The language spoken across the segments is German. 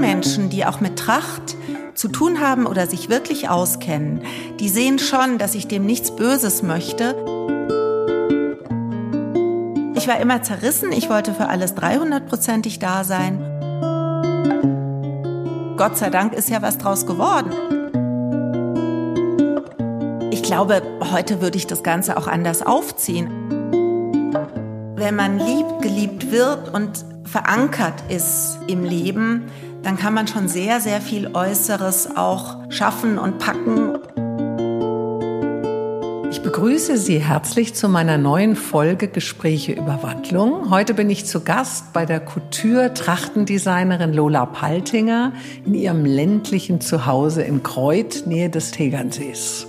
Menschen, die auch mit Tracht zu tun haben oder sich wirklich auskennen, die sehen schon, dass ich dem nichts Böses möchte. Ich war immer zerrissen, ich wollte für alles 300-prozentig da sein. Gott sei Dank ist ja was draus geworden. Ich glaube, heute würde ich das Ganze auch anders aufziehen. Wenn man liebt, geliebt wird und verankert ist im Leben, dann kann man schon sehr, sehr viel Äußeres auch schaffen und packen. Ich begrüße Sie herzlich zu meiner neuen Folge Gespräche über Wandlung. Heute bin ich zu Gast bei der Couture-Trachtendesignerin Lola Paltinger in ihrem ländlichen Zuhause in Kreuth, Nähe des Tegernsees.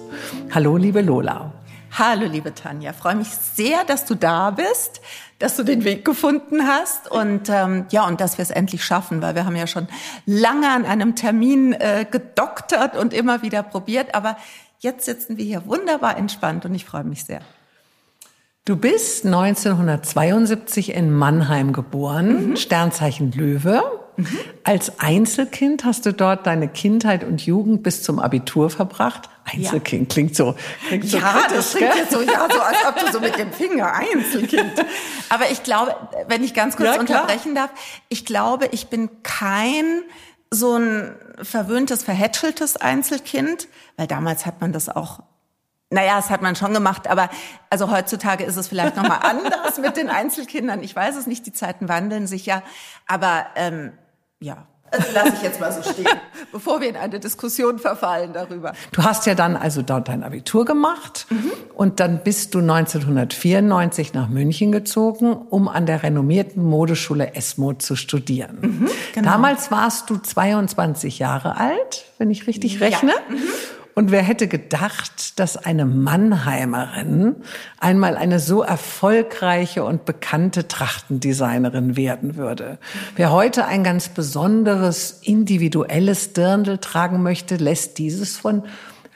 Hallo, liebe Lola. Hallo, liebe Tanja. Freue mich sehr, dass du da bist, dass du den Weg gefunden hast und ähm, ja und dass wir es endlich schaffen, weil wir haben ja schon lange an einem Termin äh, gedoktert und immer wieder probiert, aber jetzt sitzen wir hier wunderbar entspannt und ich freue mich sehr. Du bist 1972 in Mannheim geboren, mhm. Sternzeichen Löwe. Mhm. Als Einzelkind hast du dort deine Kindheit und Jugend bis zum Abitur verbracht. Einzelkind ja. klingt so, klingt so ja, kritisch, das klingt jetzt so, ja, so als ob du so mit dem Finger Einzelkind. Aber ich glaube, wenn ich ganz kurz ja, unterbrechen darf, ich glaube, ich bin kein so ein verwöhntes, verhätscheltes Einzelkind, weil damals hat man das auch naja, das hat man schon gemacht, aber also heutzutage ist es vielleicht nochmal anders mit den Einzelkindern. Ich weiß es nicht, die Zeiten wandeln sich ja. Aber ähm, ja, also lasse ich jetzt mal so stehen, bevor wir in eine Diskussion verfallen darüber. Du hast ja dann also dort dein Abitur gemacht mhm. und dann bist du 1994 nach München gezogen, um an der renommierten Modeschule Esmo zu studieren. Mhm, genau. Damals warst du 22 Jahre alt, wenn ich richtig rechne. Ja. Mhm. Und wer hätte gedacht, dass eine Mannheimerin einmal eine so erfolgreiche und bekannte Trachtendesignerin werden würde? Wer heute ein ganz besonderes, individuelles Dirndl tragen möchte, lässt dieses von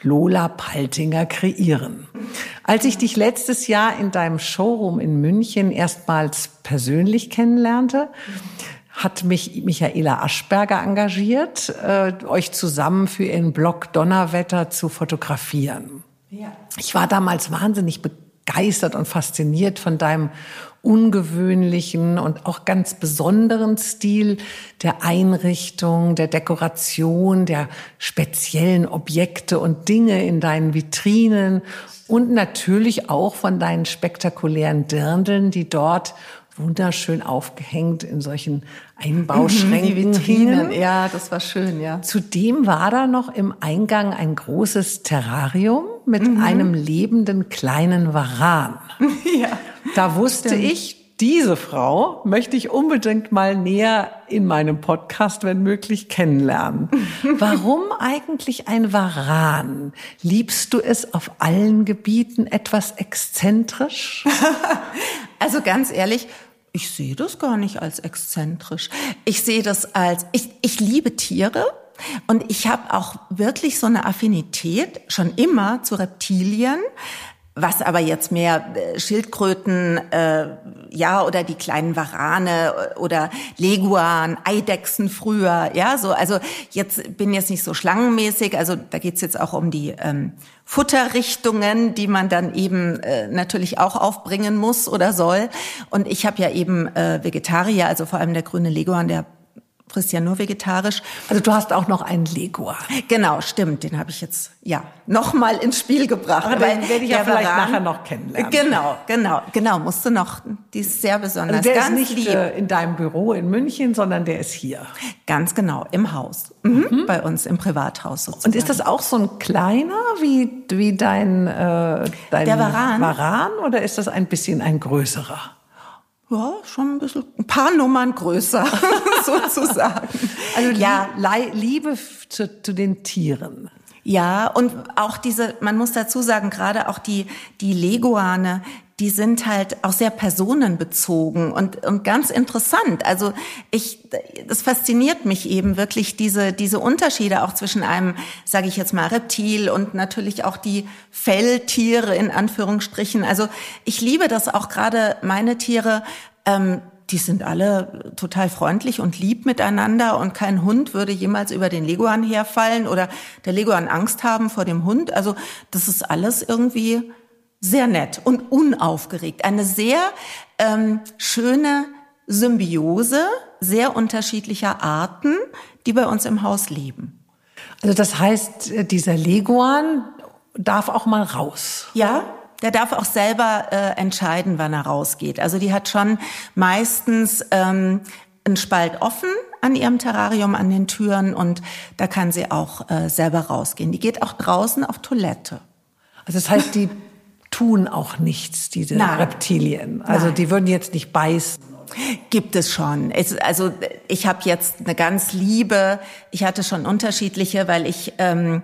Lola Paltinger kreieren. Als ich dich letztes Jahr in deinem Showroom in München erstmals persönlich kennenlernte, hat mich Michaela Aschberger engagiert, äh, euch zusammen für ihren Blog Donnerwetter zu fotografieren. Ja. Ich war damals wahnsinnig begeistert und fasziniert von deinem ungewöhnlichen und auch ganz besonderen Stil der Einrichtung, der Dekoration, der speziellen Objekte und Dinge in deinen Vitrinen und natürlich auch von deinen spektakulären Dirndeln, die dort wunderschön aufgehängt in solchen Einbauschränken. Die Vitrinen, ja, das war schön, ja. Zudem war da noch im Eingang ein großes Terrarium mit mhm. einem lebenden kleinen Varan. ja. Da wusste Stimmt. ich, diese Frau möchte ich unbedingt mal näher in meinem Podcast, wenn möglich, kennenlernen. Warum eigentlich ein Varan? Liebst du es auf allen Gebieten etwas exzentrisch? also ganz ehrlich, ich sehe das gar nicht als exzentrisch. Ich sehe das als, ich, ich liebe Tiere. Und ich habe auch wirklich so eine Affinität schon immer zu Reptilien was aber jetzt mehr äh, Schildkröten, äh, ja, oder die kleinen Warane äh, oder Leguan, Eidechsen früher, ja, so. Also jetzt bin jetzt nicht so schlangenmäßig, also da geht's jetzt auch um die ähm, Futterrichtungen, die man dann eben äh, natürlich auch aufbringen muss oder soll. Und ich habe ja eben äh, Vegetarier, also vor allem der grüne Leguan, der frisst ja nur vegetarisch. Also du hast auch noch einen Legua. Genau, stimmt. Den habe ich jetzt ja nochmal ins Spiel gebracht. Aber den werde ich ja vielleicht Varan, nachher noch kennenlernen. Genau, genau, genau. Musst du noch. Die ist sehr besonders. Also der Ganz ist nicht lieb. Äh, in deinem Büro in München, sondern der ist hier. Ganz genau, im Haus. Mhm. Mhm. Bei uns im Privathaus sozusagen. Und ist das auch so ein kleiner wie, wie dein, äh, dein der Varan? Varan oder ist das ein bisschen ein größerer? Ja, schon ein bisschen, ein paar Nummern größer, sozusagen. Also ja, Liebe zu, zu den Tieren. Ja, und auch diese, man muss dazu sagen, gerade auch die, die Leguane, die sind halt auch sehr personenbezogen und, und ganz interessant. Also ich, das fasziniert mich eben wirklich diese, diese Unterschiede auch zwischen einem, sage ich jetzt mal, Reptil und natürlich auch die Felltiere in Anführungsstrichen. Also ich liebe das auch gerade meine Tiere, ähm, die sind alle total freundlich und lieb miteinander und kein Hund würde jemals über den Leguan herfallen oder der Leguan Angst haben vor dem Hund. Also das ist alles irgendwie sehr nett und unaufgeregt. Eine sehr ähm, schöne Symbiose sehr unterschiedlicher Arten, die bei uns im Haus leben. Also das heißt, dieser Leguan darf auch mal raus. Ja, der darf auch selber äh, entscheiden, wann er rausgeht. Also die hat schon meistens ähm, einen Spalt offen an ihrem Terrarium an den Türen und da kann sie auch äh, selber rausgehen. Die geht auch draußen auf Toilette. Also das heißt, die tun auch nichts, diese Nein. Reptilien. Also Nein. die würden jetzt nicht beißen. Gibt es schon. Es, also ich habe jetzt eine ganz liebe, ich hatte schon unterschiedliche, weil ich ähm,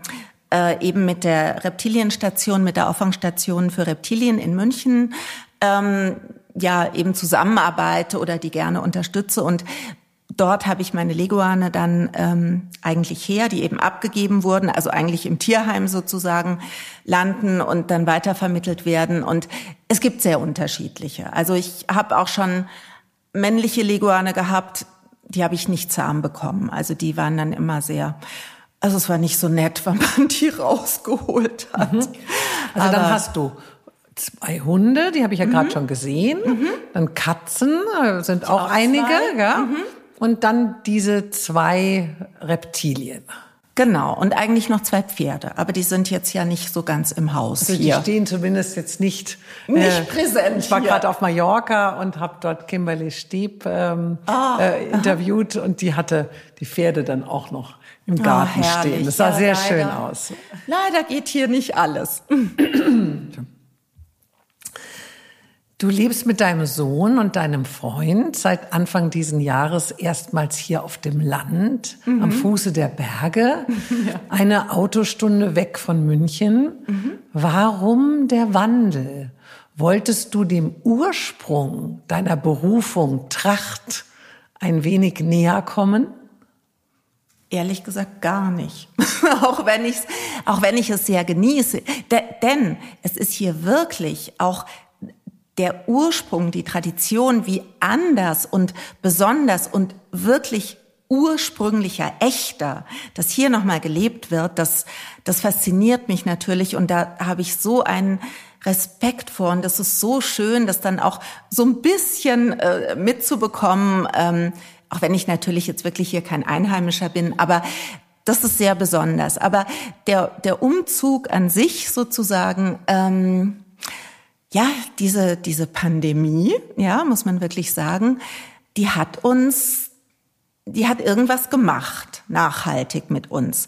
äh, eben mit der Reptilienstation, mit der Auffangstation für Reptilien in München ähm, ja eben zusammenarbeite oder die gerne unterstütze und dort habe ich meine Leguane dann ähm, eigentlich her, die eben abgegeben wurden, also eigentlich im Tierheim sozusagen landen und dann weitervermittelt werden. Und es gibt sehr unterschiedliche. Also ich habe auch schon männliche Leguane gehabt, die habe ich nicht zahm bekommen. Also die waren dann immer sehr also es war nicht so nett, wenn man die rausgeholt hat. Mhm. Also Aber dann hast du zwei Hunde, die habe ich ja gerade mhm. schon gesehen. Mhm. Dann Katzen äh, sind auch, auch, einige, ja. Und dann diese zwei Reptilien. Genau, und eigentlich noch zwei Pferde, aber die sind jetzt ja nicht so ganz im Haus also hier. Die stehen zumindest jetzt nicht, nicht äh, präsent. Ich war gerade auf Mallorca und habe dort Kimberly Stieb ähm, ah, äh, interviewt aha. und die hatte die Pferde dann auch noch im ah, Garten oh, stehen. Das sah ja, sehr leider, schön aus. Leider geht hier nicht alles. Du lebst mit deinem Sohn und deinem Freund seit Anfang diesen Jahres erstmals hier auf dem Land, mhm. am Fuße der Berge, ja. eine Autostunde weg von München. Mhm. Warum der Wandel? Wolltest du dem Ursprung deiner Berufung Tracht ein wenig näher kommen? Ehrlich gesagt gar nicht. auch wenn ich auch wenn ich es sehr genieße, De denn es ist hier wirklich auch der Ursprung, die Tradition, wie anders und besonders und wirklich ursprünglicher, echter, dass hier nochmal gelebt wird, das, das fasziniert mich natürlich und da habe ich so einen Respekt vor und das ist so schön, das dann auch so ein bisschen äh, mitzubekommen, ähm, auch wenn ich natürlich jetzt wirklich hier kein Einheimischer bin, aber das ist sehr besonders. Aber der, der Umzug an sich sozusagen, ähm, ja, diese, diese Pandemie, ja, muss man wirklich sagen, die hat uns, die hat irgendwas gemacht, nachhaltig mit uns.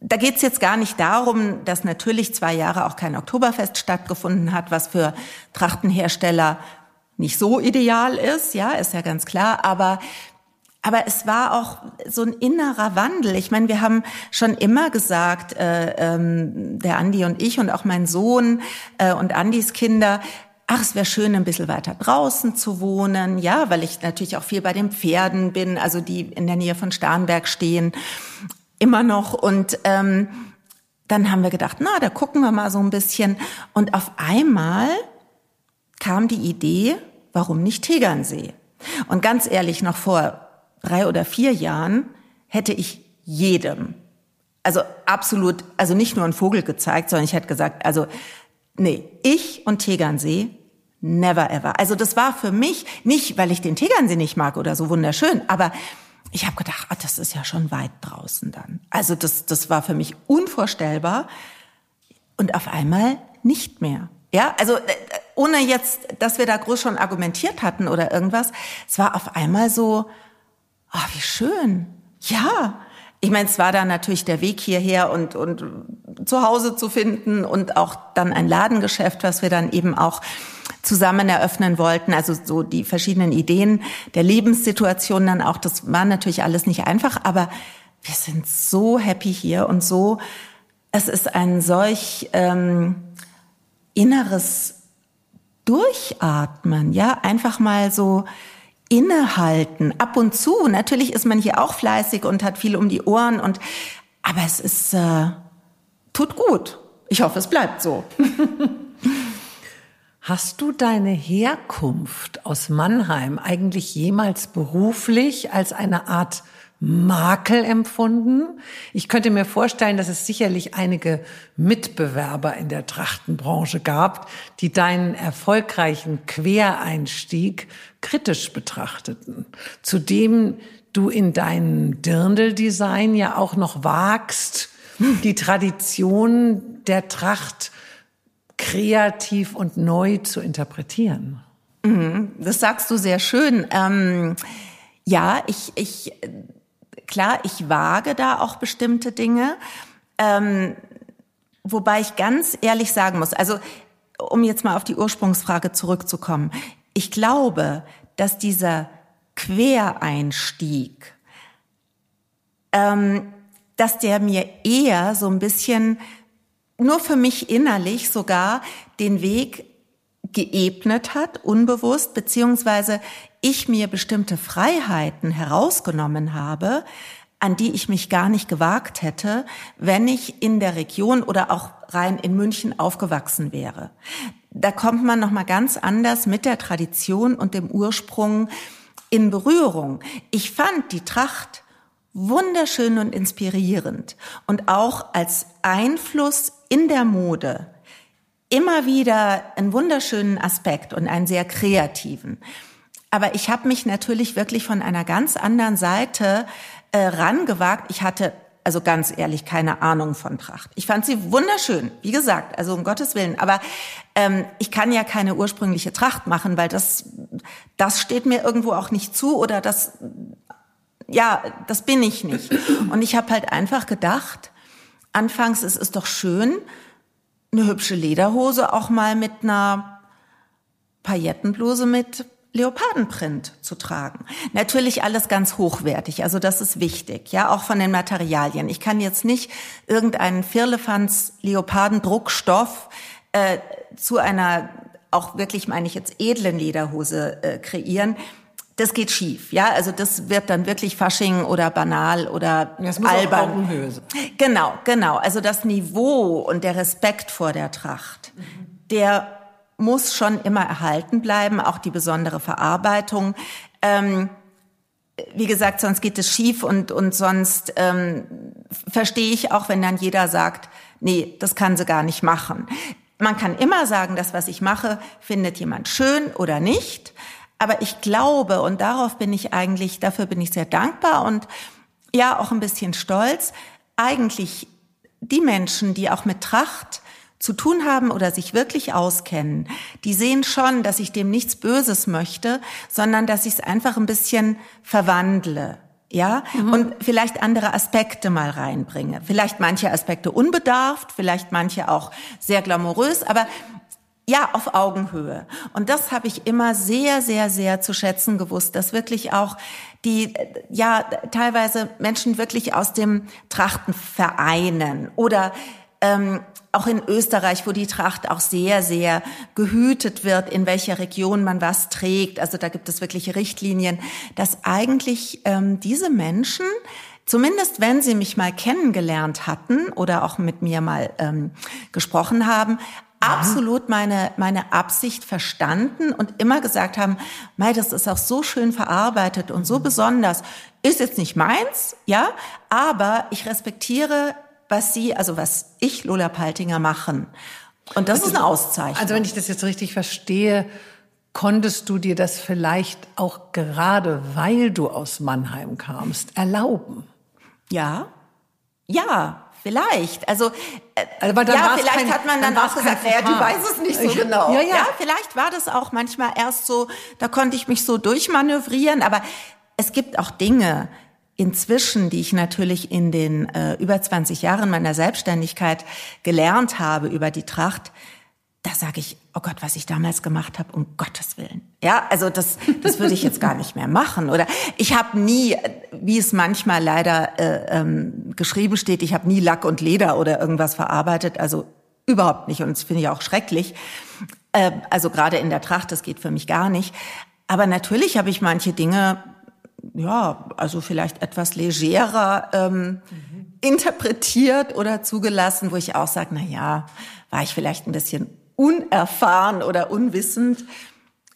Da geht's jetzt gar nicht darum, dass natürlich zwei Jahre auch kein Oktoberfest stattgefunden hat, was für Trachtenhersteller nicht so ideal ist, ja, ist ja ganz klar. Aber aber es war auch so ein innerer Wandel. Ich meine, wir haben schon immer gesagt, äh, ähm, der Andi und ich und auch mein Sohn äh, und Andis Kinder, ach, es wäre schön, ein bisschen weiter draußen zu wohnen, ja, weil ich natürlich auch viel bei den Pferden bin, also die in der Nähe von Starnberg stehen, immer noch. Und ähm, dann haben wir gedacht, na, da gucken wir mal so ein bisschen. Und auf einmal kam die Idee, warum nicht Tegernsee? Und ganz ehrlich, noch vor drei oder vier Jahren hätte ich jedem, also absolut, also nicht nur einen Vogel gezeigt, sondern ich hätte gesagt, also nee, ich und Tegernsee, never ever. Also das war für mich nicht, weil ich den Tegernsee nicht mag oder so wunderschön, aber ich habe gedacht, ah, das ist ja schon weit draußen dann. Also das, das war für mich unvorstellbar und auf einmal nicht mehr. Ja, also äh, ohne jetzt, dass wir da groß schon argumentiert hatten oder irgendwas, es war auf einmal so, Ah, wie schön. Ja. Ich meine, es war dann natürlich der Weg hierher und, und zu Hause zu finden und auch dann ein Ladengeschäft, was wir dann eben auch zusammen eröffnen wollten. Also so die verschiedenen Ideen der Lebenssituation dann auch. Das war natürlich alles nicht einfach, aber wir sind so happy hier und so. Es ist ein solch ähm, inneres Durchatmen, ja, einfach mal so innehalten. Ab und zu. Natürlich ist man hier auch fleißig und hat viel um die Ohren und, aber es ist, äh, tut gut. Ich hoffe, es bleibt so. Hast du deine Herkunft aus Mannheim eigentlich jemals beruflich als eine Art Makel empfunden? Ich könnte mir vorstellen, dass es sicherlich einige Mitbewerber in der Trachtenbranche gab, die deinen erfolgreichen Quereinstieg kritisch betrachteten, zudem du in deinem Dirndl-Design ja auch noch wagst, die Tradition der Tracht kreativ und neu zu interpretieren. Mhm, das sagst du sehr schön. Ähm, ja, ich, ich, klar, ich wage da auch bestimmte Dinge. Ähm, wobei ich ganz ehrlich sagen muss, also um jetzt mal auf die Ursprungsfrage zurückzukommen, ich glaube, dass dieser Quereinstieg, ähm, dass der mir eher so ein bisschen nur für mich innerlich sogar den Weg geebnet hat, unbewusst, beziehungsweise ich mir bestimmte Freiheiten herausgenommen habe, an die ich mich gar nicht gewagt hätte, wenn ich in der Region oder auch rein in München aufgewachsen wäre. Da kommt man noch mal ganz anders mit der Tradition und dem Ursprung in Berührung. Ich fand die Tracht wunderschön und inspirierend und auch als Einfluss in der Mode immer wieder einen wunderschönen Aspekt und einen sehr kreativen. Aber ich habe mich natürlich wirklich von einer ganz anderen Seite äh, rangewagt. Ich hatte also ganz ehrlich keine Ahnung von Tracht. Ich fand sie wunderschön, wie gesagt, also um Gottes Willen. Aber ähm, ich kann ja keine ursprüngliche Tracht machen, weil das das steht mir irgendwo auch nicht zu oder das ja das bin ich nicht. Und ich habe halt einfach gedacht, anfangs ist es doch schön, eine hübsche Lederhose auch mal mit einer Paillettenbluse mit Leopardenprint zu tragen. Natürlich alles ganz hochwertig, also das ist wichtig, ja, auch von den Materialien. Ich kann jetzt nicht irgendeinen Firlefanz Leopardendruckstoff äh, zu einer auch wirklich meine ich jetzt edlen Lederhose äh, kreieren das geht schief, ja. Also das wird dann wirklich Fasching oder banal oder das muss albern. Auch Augenhöhe sein. Genau, genau. Also das Niveau und der Respekt vor der Tracht, mhm. der muss schon immer erhalten bleiben, auch die besondere Verarbeitung. Ähm, wie gesagt, sonst geht es schief und, und sonst ähm, verstehe ich auch, wenn dann jeder sagt, nee, das kann sie gar nicht machen. Man kann immer sagen, das, was ich mache, findet jemand schön oder nicht. Aber ich glaube, und darauf bin ich eigentlich, dafür bin ich sehr dankbar und ja, auch ein bisschen stolz, eigentlich die Menschen, die auch mit Tracht zu tun haben oder sich wirklich auskennen, die sehen schon, dass ich dem nichts Böses möchte, sondern dass ich es einfach ein bisschen verwandle. Ja, mhm. und vielleicht andere Aspekte mal reinbringe. Vielleicht manche Aspekte unbedarft, vielleicht manche auch sehr glamourös, aber ja, auf Augenhöhe. Und das habe ich immer sehr, sehr, sehr zu schätzen gewusst, dass wirklich auch die, ja, teilweise Menschen wirklich aus dem Trachtenvereinen oder ähm, auch in Österreich, wo die Tracht auch sehr, sehr gehütet wird, in welcher Region man was trägt. Also da gibt es wirklich Richtlinien, dass eigentlich ähm, diese Menschen Zumindest wenn sie mich mal kennengelernt hatten oder auch mit mir mal ähm, gesprochen haben, absolut meine, meine Absicht verstanden und immer gesagt haben, Mei, das ist auch so schön verarbeitet und so besonders. Ist jetzt nicht meins, ja, aber ich respektiere, was Sie, also was ich, Lola Paltinger, machen. Und das also, ist eine Auszeichnung. Also wenn ich das jetzt richtig verstehe, konntest du dir das vielleicht auch gerade, weil du aus Mannheim kamst, erlauben? Ja, ja, Vielleicht. Also, äh, Aber dann ja, vielleicht kein, hat man dann, dann auch gesagt, naja, du weißt es nicht so genau. Ja, ja. ja, vielleicht war das auch manchmal erst so, da konnte ich mich so durchmanövrieren. Aber es gibt auch Dinge inzwischen, die ich natürlich in den äh, über 20 Jahren meiner Selbstständigkeit gelernt habe über die Tracht, da sage ich, oh Gott, was ich damals gemacht habe, um Gottes Willen. Ja, also das, das würde ich jetzt gar nicht mehr machen. Oder ich habe nie, wie es manchmal leider äh, ähm, geschrieben steht, ich habe nie Lack und Leder oder irgendwas verarbeitet. Also überhaupt nicht. Und das finde ich auch schrecklich. Äh, also gerade in der Tracht, das geht für mich gar nicht. Aber natürlich habe ich manche Dinge, ja, also vielleicht etwas legerer ähm, mhm. interpretiert oder zugelassen, wo ich auch sage, na ja, war ich vielleicht ein bisschen unerfahren oder unwissend.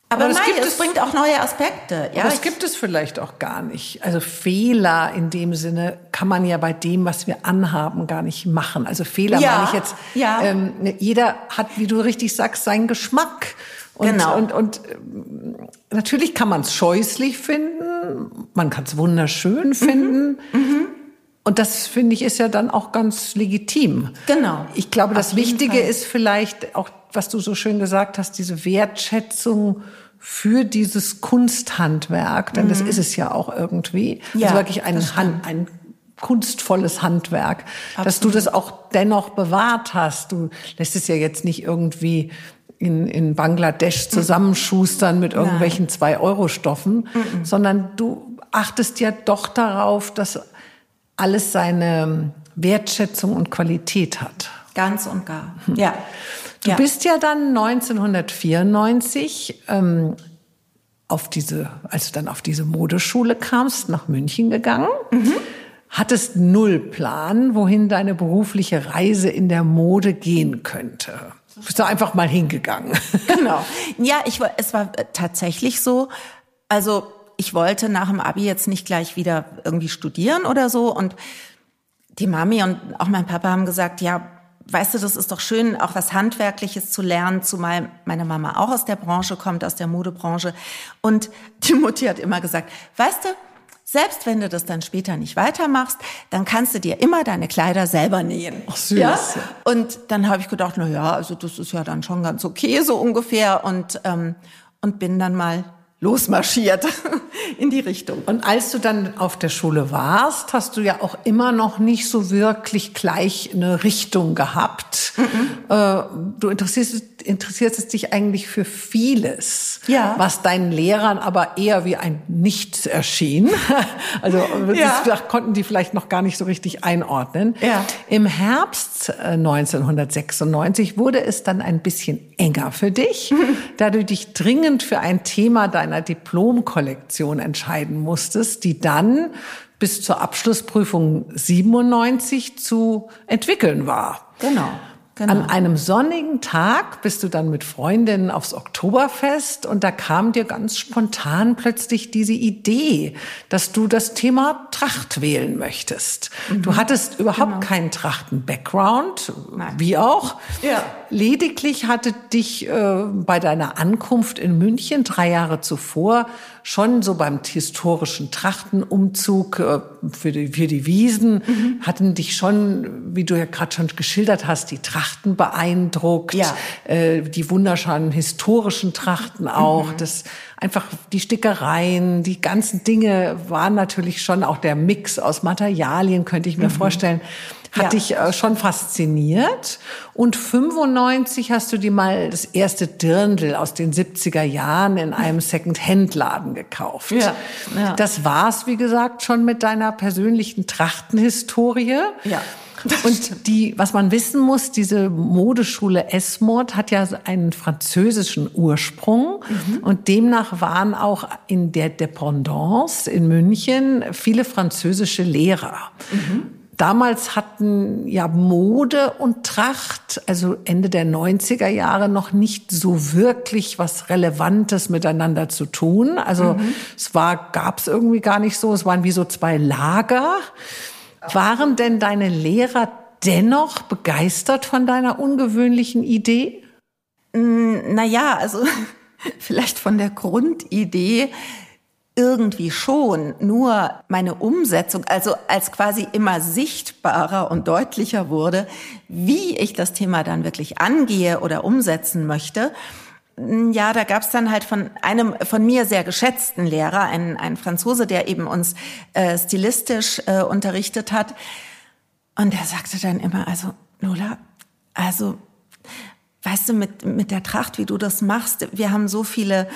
Aber, Aber das gibt es, es bringt auch neue Aspekte. Ja, das gibt es vielleicht auch gar nicht. Also Fehler in dem Sinne kann man ja bei dem, was wir anhaben, gar nicht machen. Also Fehler ja, meine ich jetzt. Ja. Ähm, jeder hat, wie du richtig sagst, seinen Geschmack. Und, genau. und, und natürlich kann man es scheußlich finden, man kann es wunderschön finden. Mhm. Mhm. Und das finde ich ist ja dann auch ganz legitim. Genau. Ich glaube, das Wichtige Fall. ist vielleicht auch was du so schön gesagt hast, diese Wertschätzung für dieses Kunsthandwerk, denn mhm. das ist es ja auch irgendwie. Ja, also wirklich ein, Hand, ein kunstvolles Handwerk, Absolut. dass du das auch dennoch bewahrt hast. Du lässt es ja jetzt nicht irgendwie in, in Bangladesch zusammenschustern mit irgendwelchen Zwei-Euro-Stoffen, mhm. sondern du achtest ja doch darauf, dass alles seine Wertschätzung und Qualität hat. Ganz und gar, ja. Du ja. bist ja dann 1994 ähm, auf diese, als du dann auf diese Modeschule kamst, nach München gegangen. Mhm. Hattest null Plan, wohin deine berufliche Reise in der Mode gehen könnte. Bist du einfach mal hingegangen? Genau. Ja, ich war, es war tatsächlich so. Also ich wollte nach dem Abi jetzt nicht gleich wieder irgendwie studieren oder so und die Mami und auch mein Papa haben gesagt, ja, weißt du, das ist doch schön, auch was Handwerkliches zu lernen, zumal meine Mama auch aus der Branche kommt, aus der Modebranche. Und die Mutti hat immer gesagt, weißt du, selbst wenn du das dann später nicht weitermachst, dann kannst du dir immer deine Kleider selber nähen. Ach, süß. Ja? Und dann habe ich gedacht, na ja, also das ist ja dann schon ganz okay so ungefähr und ähm, und bin dann mal losmarschiert in die Richtung. Und als du dann auf der Schule warst, hast du ja auch immer noch nicht so wirklich gleich eine Richtung gehabt. Mhm. Äh, du interessierst, interessierst dich eigentlich für vieles, ja. was deinen Lehrern aber eher wie ein Nichts erschien. Also ja. das konnten die vielleicht noch gar nicht so richtig einordnen. Ja. Im Herbst 1996 äh, wurde es dann ein bisschen enger für dich, da du dich dringend für ein Thema deiner Diplomkollektion entscheiden musstest, die dann bis zur Abschlussprüfung 97 zu entwickeln war. Genau. Genau. An einem sonnigen Tag bist du dann mit Freundinnen aufs Oktoberfest und da kam dir ganz spontan plötzlich diese Idee, dass du das Thema Tracht wählen möchtest. Mhm. Du hattest überhaupt genau. keinen Trachten-Background, wie auch. Ja. Lediglich hatte dich äh, bei deiner Ankunft in München drei Jahre zuvor schon so beim historischen Trachtenumzug äh, für, die, für die Wiesen, mhm. hatten dich schon, wie du ja gerade schon geschildert hast, die Trachten beeindruckt, ja. äh, die wunderschönen historischen Trachten auch, mhm. das einfach die Stickereien, die ganzen Dinge waren natürlich schon auch der Mix aus Materialien, könnte ich mir mhm. vorstellen hat dich äh, schon fasziniert. Und 95 hast du dir mal das erste Dirndl aus den 70er Jahren in einem Second-Hand-Laden gekauft. Ja. ja. Das war's, wie gesagt, schon mit deiner persönlichen Trachtenhistorie. Ja. Und die, was man wissen muss, diese Modeschule Esmod hat ja einen französischen Ursprung mhm. und demnach waren auch in der Dependance in München viele französische Lehrer. Mhm. Damals hatten ja Mode und Tracht, also Ende der 90er Jahre, noch nicht so wirklich was Relevantes miteinander zu tun. Also mhm. es war, gab es irgendwie gar nicht so. Es waren wie so zwei Lager. Waren denn deine Lehrer dennoch begeistert von deiner ungewöhnlichen Idee? Mm, naja, also vielleicht von der Grundidee irgendwie schon, nur meine Umsetzung, also als quasi immer sichtbarer und deutlicher wurde, wie ich das Thema dann wirklich angehe oder umsetzen möchte, ja, da gab's dann halt von einem von mir sehr geschätzten Lehrer, ein, ein Franzose, der eben uns äh, stilistisch äh, unterrichtet hat. Und der sagte dann immer, also Lola, also weißt du, mit, mit der Tracht, wie du das machst, wir haben so viele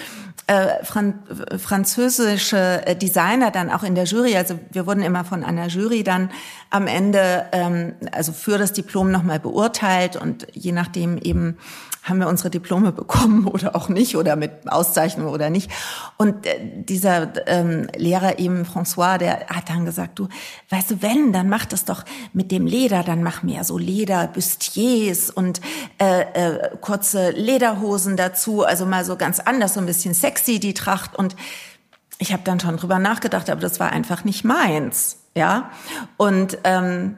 äh, Fran französische äh, Designer dann auch in der Jury, also wir wurden immer von einer Jury dann am Ende, ähm, also für das Diplom nochmal beurteilt und je nachdem eben haben wir unsere Diplome bekommen oder auch nicht oder mit Auszeichnung oder nicht. Und äh, dieser ähm, Lehrer eben, François, der hat dann gesagt, du, weißt du, wenn, dann mach das doch mit dem Leder, dann mach mehr so Lederbustiers und äh, äh, kurze Lederhosen dazu, also mal so ganz anders, so ein bisschen sexy die Tracht und ich habe dann schon drüber nachgedacht, aber das war einfach nicht meins, ja. Und ähm,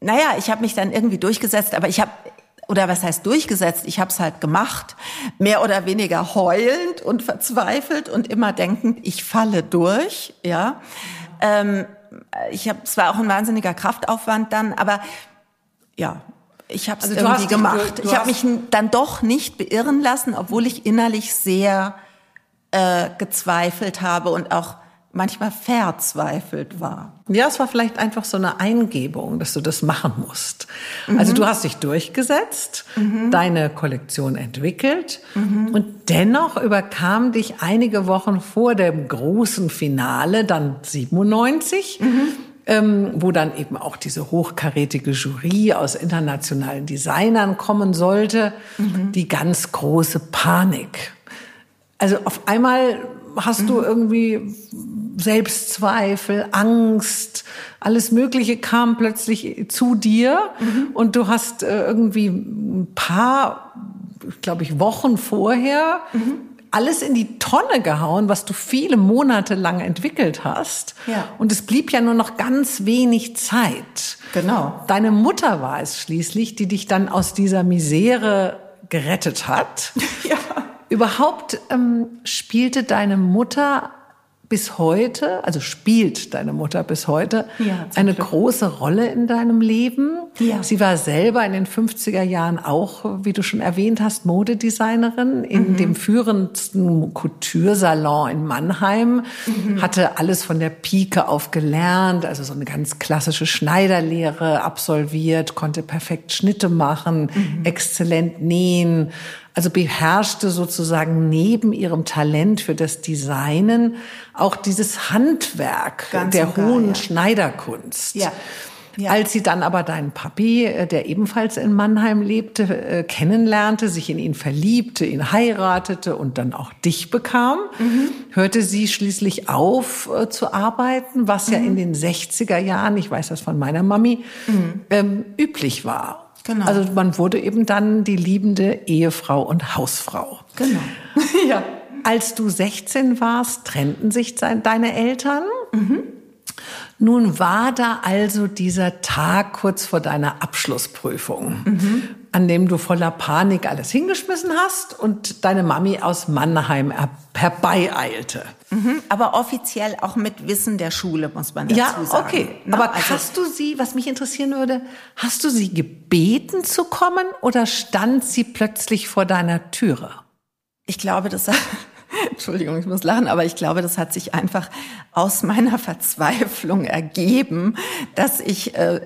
naja, ich habe mich dann irgendwie durchgesetzt, aber ich habe oder was heißt durchgesetzt? Ich habe es halt gemacht, mehr oder weniger heulend und verzweifelt und immer denkend, ich falle durch. Ja, ähm, ich habe es war auch ein wahnsinniger Kraftaufwand dann, aber ja, ich habe es also irgendwie gemacht. Du, du ich habe mich dann doch nicht beirren lassen, obwohl ich innerlich sehr äh, gezweifelt habe und auch manchmal verzweifelt war. Ja, es war vielleicht einfach so eine Eingebung, dass du das machen musst. Mhm. Also du hast dich durchgesetzt, mhm. deine Kollektion entwickelt mhm. und dennoch überkam dich einige Wochen vor dem großen Finale, dann 97, mhm. ähm, wo dann eben auch diese hochkarätige Jury aus internationalen Designern kommen sollte, die ganz große Panik. Also auf einmal hast du mhm. irgendwie Selbstzweifel, Angst, alles Mögliche kam plötzlich zu dir mhm. und du hast äh, irgendwie ein paar, glaube ich, Wochen vorher mhm. alles in die Tonne gehauen, was du viele Monate lang entwickelt hast. Ja. Und es blieb ja nur noch ganz wenig Zeit. Genau. Deine Mutter war es schließlich, die dich dann aus dieser Misere gerettet hat. ja. Überhaupt ähm, spielte deine Mutter bis heute, also spielt deine Mutter bis heute, ja, eine Glück. große Rolle in deinem Leben. Ja. Sie war selber in den 50er Jahren auch, wie du schon erwähnt hast, Modedesignerin in mhm. dem führendsten Couture-Salon in Mannheim, mhm. hatte alles von der Pike auf gelernt, also so eine ganz klassische Schneiderlehre absolviert, konnte perfekt Schnitte machen, mhm. exzellent nähen, also beherrschte sozusagen neben ihrem Talent für das Designen auch dieses Handwerk Ganz der hohen ja. Schneiderkunst. Ja. Ja. Als sie dann aber deinen Papi, äh, der ebenfalls in Mannheim lebte, äh, kennenlernte, sich in ihn verliebte, ihn heiratete und dann auch dich bekam, mhm. hörte sie schließlich auf äh, zu arbeiten, was mhm. ja in den 60er Jahren, ich weiß das von meiner Mami, mhm. ähm, üblich war. Genau. Also man wurde eben dann die liebende Ehefrau und Hausfrau. Genau. ja. Als du 16 warst, trennten sich deine Eltern. Mhm. Nun war da also dieser Tag kurz vor deiner Abschlussprüfung, mhm. An dem du voller Panik alles hingeschmissen hast und deine Mami aus Mannheim herbeieilte. Mhm. Aber offiziell auch mit Wissen der Schule, muss man dazu ja, sagen. Ja, okay. Na, Aber also hast du sie, was mich interessieren würde, hast du sie gebeten zu kommen oder stand sie plötzlich vor deiner Türe? Ich glaube, das Entschuldigung, ich muss lachen, aber ich glaube, das hat sich einfach aus meiner Verzweiflung ergeben, dass ich äh,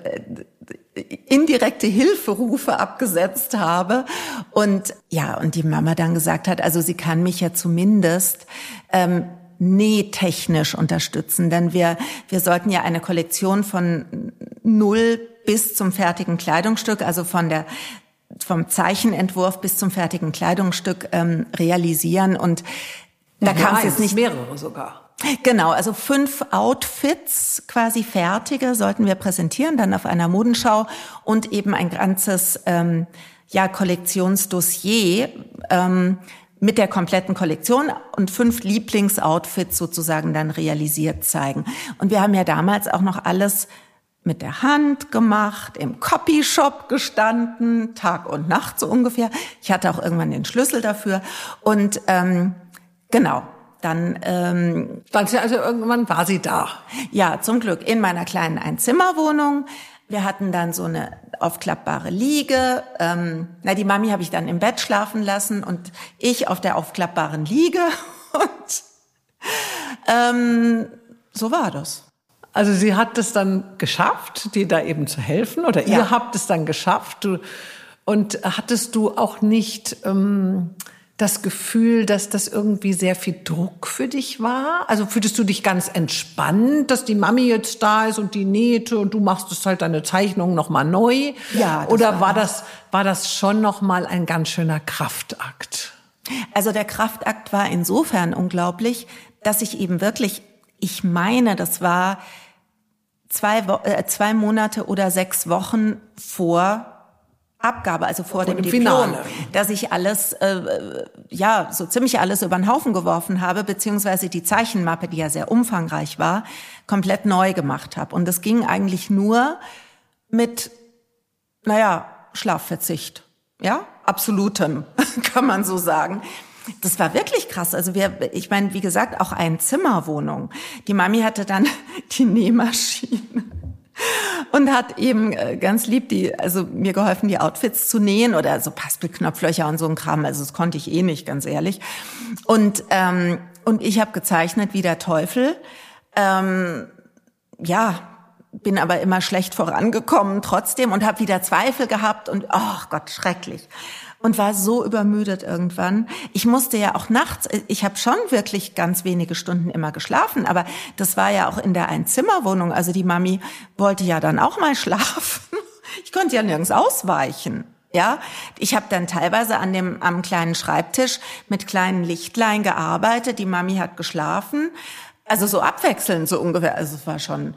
indirekte Hilferufe abgesetzt habe. Und ja und die Mama dann gesagt hat, also sie kann mich ja zumindest ähm, nähtechnisch unterstützen, denn wir wir sollten ja eine Kollektion von null bis zum fertigen Kleidungsstück, also von der vom Zeichenentwurf bis zum fertigen Kleidungsstück ähm, realisieren und da ja, kam es jetzt nicht mehrere sogar. Genau, also fünf Outfits quasi fertige sollten wir präsentieren, dann auf einer Modenschau und eben ein ganzes ähm, ja Kollektionsdossier ähm, mit der kompletten Kollektion und fünf Lieblingsoutfits sozusagen dann realisiert zeigen. Und wir haben ja damals auch noch alles mit der Hand gemacht, im Copyshop gestanden, Tag und Nacht so ungefähr. Ich hatte auch irgendwann den Schlüssel dafür und ähm, Genau. Dann, ähm, also irgendwann war sie da. Ja, zum Glück in meiner kleinen Einzimmerwohnung. Wir hatten dann so eine aufklappbare Liege. Ähm, na, die Mami habe ich dann im Bett schlafen lassen und ich auf der aufklappbaren Liege. Und ähm, so war das. Also sie hat es dann geschafft, dir da eben zu helfen, oder ja. ihr habt es dann geschafft. Du, und hattest du auch nicht ähm, das Gefühl, dass das irgendwie sehr viel Druck für dich war? Also fühltest du dich ganz entspannt, dass die Mami jetzt da ist und die nähte und du machst es halt deine Zeichnung noch mal neu? Ja. Oder war, war das war das schon noch mal ein ganz schöner Kraftakt? Also der Kraftakt war insofern unglaublich, dass ich eben wirklich, ich meine, das war zwei, äh, zwei Monate oder sechs Wochen vor Abgabe, also vor, vor dem, dem Diplom, Finale. dass ich alles, äh, ja, so ziemlich alles über den Haufen geworfen habe, beziehungsweise die Zeichenmappe, die ja sehr umfangreich war, komplett neu gemacht habe. Und das ging eigentlich nur mit, naja, Schlafverzicht, ja, absolutem, kann man so sagen. Das war wirklich krass. Also wir, ich meine, wie gesagt, auch eine Zimmerwohnung. Die Mami hatte dann die Nähmaschine und hat eben äh, ganz lieb die, also mir geholfen, die Outfits zu nähen oder so Paspelknopflöcher und so ein Kram. Also das konnte ich eh nicht, ganz ehrlich. Und ähm, und ich habe gezeichnet wie der Teufel. Ähm, ja, bin aber immer schlecht vorangekommen trotzdem und habe wieder Zweifel gehabt und oh Gott, schrecklich und war so übermüdet irgendwann. Ich musste ja auch nachts, ich habe schon wirklich ganz wenige Stunden immer geschlafen, aber das war ja auch in der Einzimmerwohnung. Also die Mami wollte ja dann auch mal schlafen. Ich konnte ja nirgends ausweichen. Ja, ich habe dann teilweise an dem am kleinen Schreibtisch mit kleinen Lichtlein gearbeitet. Die Mami hat geschlafen, also so abwechselnd so ungefähr. Also es war schon,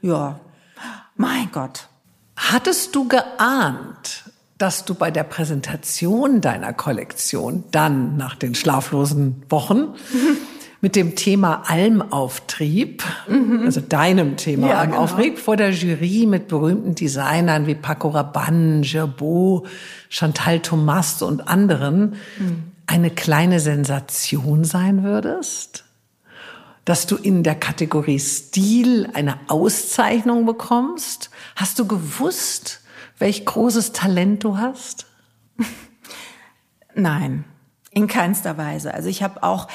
ja, mein Gott. Hattest du geahnt, dass du bei der Präsentation deiner Kollektion dann nach den schlaflosen Wochen mit dem Thema Almauftrieb, mhm. also deinem Thema ja, Almauftrieb, genau. vor der Jury mit berühmten Designern wie Paco Rabanne, Gerbeau, Chantal Thomas und anderen mhm. eine kleine Sensation sein würdest? Dass du in der Kategorie Stil eine Auszeichnung bekommst? Hast du gewusst, welch großes Talent du hast? Nein, in keinster Weise. Also ich habe auch,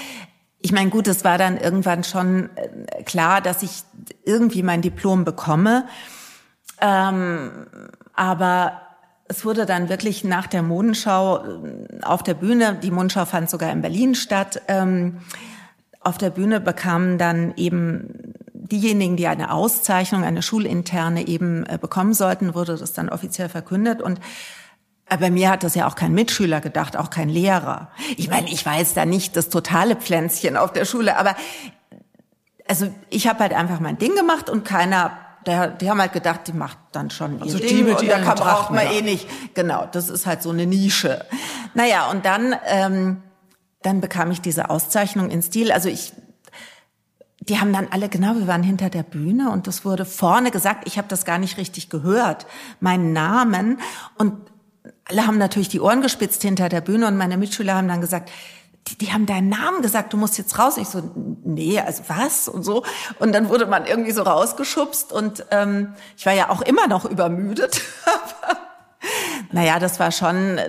ich meine, gut, es war dann irgendwann schon äh, klar, dass ich irgendwie mein Diplom bekomme. Ähm, aber es wurde dann wirklich nach der Modenschau äh, auf der Bühne, die Modenschau fand sogar in Berlin statt, ähm, auf der Bühne bekamen dann eben diejenigen, die eine Auszeichnung, eine schulinterne eben äh, bekommen sollten, wurde das dann offiziell verkündet und äh, bei mir hat das ja auch kein Mitschüler gedacht, auch kein Lehrer. Ich meine, ich weiß da nicht das totale Pflänzchen auf der Schule, aber also ich habe halt einfach mein Ding gemacht und keiner, der, die haben halt gedacht, die macht dann schon also ihr Ding mit und da kann, braucht man eh nicht. Genau, das ist halt so eine Nische. Naja, und dann, ähm, dann bekam ich diese Auszeichnung in Stil. Also ich die haben dann alle, genau, wir waren hinter der Bühne und das wurde vorne gesagt, ich habe das gar nicht richtig gehört, meinen Namen. Und alle haben natürlich die Ohren gespitzt hinter der Bühne und meine Mitschüler haben dann gesagt, die, die haben deinen Namen gesagt, du musst jetzt raus. Ich so, nee, also was und so. Und dann wurde man irgendwie so rausgeschubst und ähm, ich war ja auch immer noch übermüdet. naja, das war schon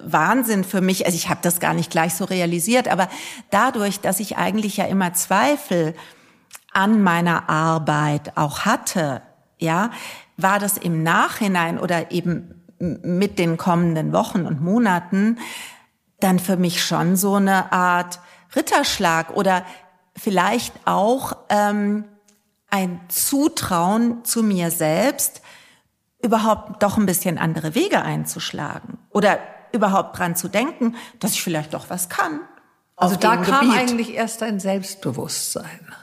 Wahnsinn für mich. Also ich habe das gar nicht gleich so realisiert, aber dadurch, dass ich eigentlich ja immer Zweifel an meiner Arbeit auch hatte, ja, war das im Nachhinein oder eben mit den kommenden Wochen und Monaten dann für mich schon so eine Art Ritterschlag oder vielleicht auch ähm, ein Zutrauen zu mir selbst, überhaupt doch ein bisschen andere Wege einzuschlagen oder überhaupt dran zu denken, dass ich vielleicht doch was kann. Also da kam Gebiet. eigentlich erst ein Selbstbewusstsein.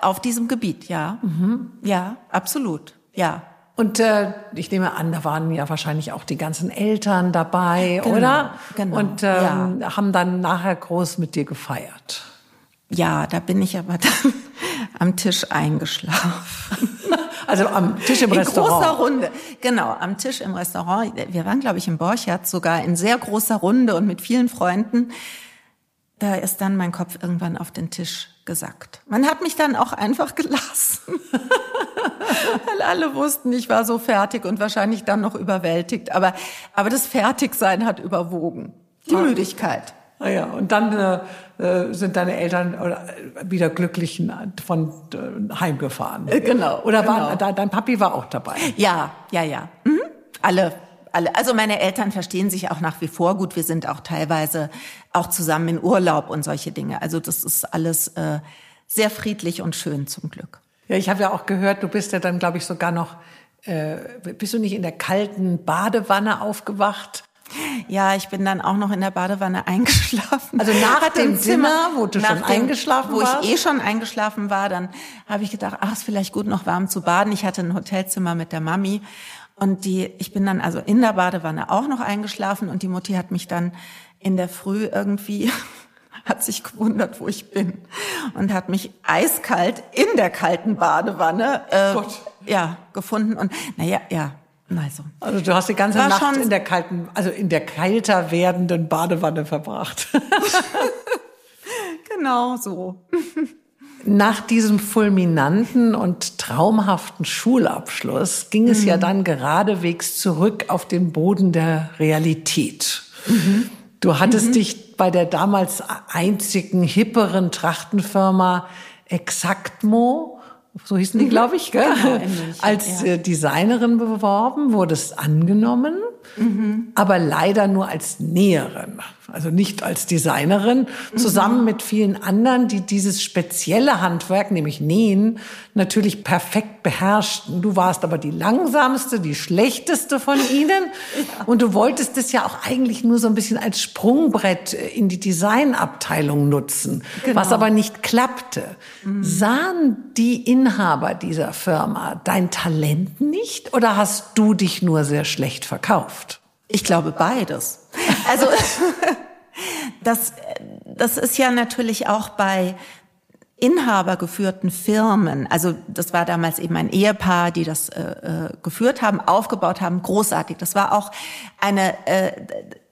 Auf diesem Gebiet, ja. Mhm. Ja, absolut, ja. Und äh, ich nehme an, da waren ja wahrscheinlich auch die ganzen Eltern dabei, genau, oder? Genau. Und ähm, ja. haben dann nachher groß mit dir gefeiert. Ja, da bin ich aber dann am Tisch eingeschlafen. Also am Tisch im in Restaurant. In großer Runde. Genau, am Tisch im Restaurant. Wir waren, glaube ich, im Borchardt sogar in sehr großer Runde und mit vielen Freunden. Da ist dann mein Kopf irgendwann auf den Tisch gesackt. Man hat mich dann auch einfach gelassen. Weil alle wussten, ich war so fertig und wahrscheinlich dann noch überwältigt. Aber, aber das Fertigsein hat überwogen. Die ah. Müdigkeit. Ah ja, und dann äh, äh sind deine Eltern wieder glücklich von äh, heimgefahren. Äh, genau. Oder genau. War, dein Papi war auch dabei? Ja, ja, ja. Mhm. Alle alle, also meine Eltern verstehen sich auch nach wie vor gut. Wir sind auch teilweise auch zusammen in Urlaub und solche Dinge. Also das ist alles äh, sehr friedlich und schön zum Glück. Ja, ich habe ja auch gehört, du bist ja dann, glaube ich, sogar noch, äh, bist du nicht in der kalten Badewanne aufgewacht? Ja, ich bin dann auch noch in der Badewanne eingeschlafen. Also nach dem Zimmer, wo du schon dem, eingeschlafen wo warst? Wo ich eh schon eingeschlafen war, dann habe ich gedacht, ach, ist vielleicht gut, noch warm zu baden. Ich hatte ein Hotelzimmer mit der Mami und die, ich bin dann also in der Badewanne auch noch eingeschlafen und die Mutti hat mich dann in der Früh irgendwie hat sich gewundert, wo ich bin und hat mich eiskalt in der kalten Badewanne äh, ja gefunden und naja ja also, also du hast die ganze Nacht in der kalten, also in der kalter werdenden Badewanne verbracht. genau so. Nach diesem fulminanten und traumhaften Schulabschluss ging es mhm. ja dann geradewegs zurück auf den Boden der Realität. Mhm. Du hattest mhm. dich bei der damals einzigen hipperen Trachtenfirma Exactmo so hießen die, mhm. glaube ich, gell? Genau, als ja. Äh, Designerin beworben, wurde es angenommen, mhm. aber leider nur als Näherin also nicht als Designerin, zusammen mhm. mit vielen anderen, die dieses spezielle Handwerk, nämlich Nähen, natürlich perfekt beherrschten. Du warst aber die langsamste, die schlechteste von ihnen und du wolltest es ja auch eigentlich nur so ein bisschen als Sprungbrett in die Designabteilung nutzen, genau. was aber nicht klappte. Mhm. Sahen die Inhaber dieser Firma dein Talent nicht oder hast du dich nur sehr schlecht verkauft? Ich glaube beides. Also das, das ist ja natürlich auch bei inhabergeführten Firmen, also das war damals eben ein Ehepaar, die das äh, äh, geführt haben, aufgebaut haben, großartig. Das war auch eine äh,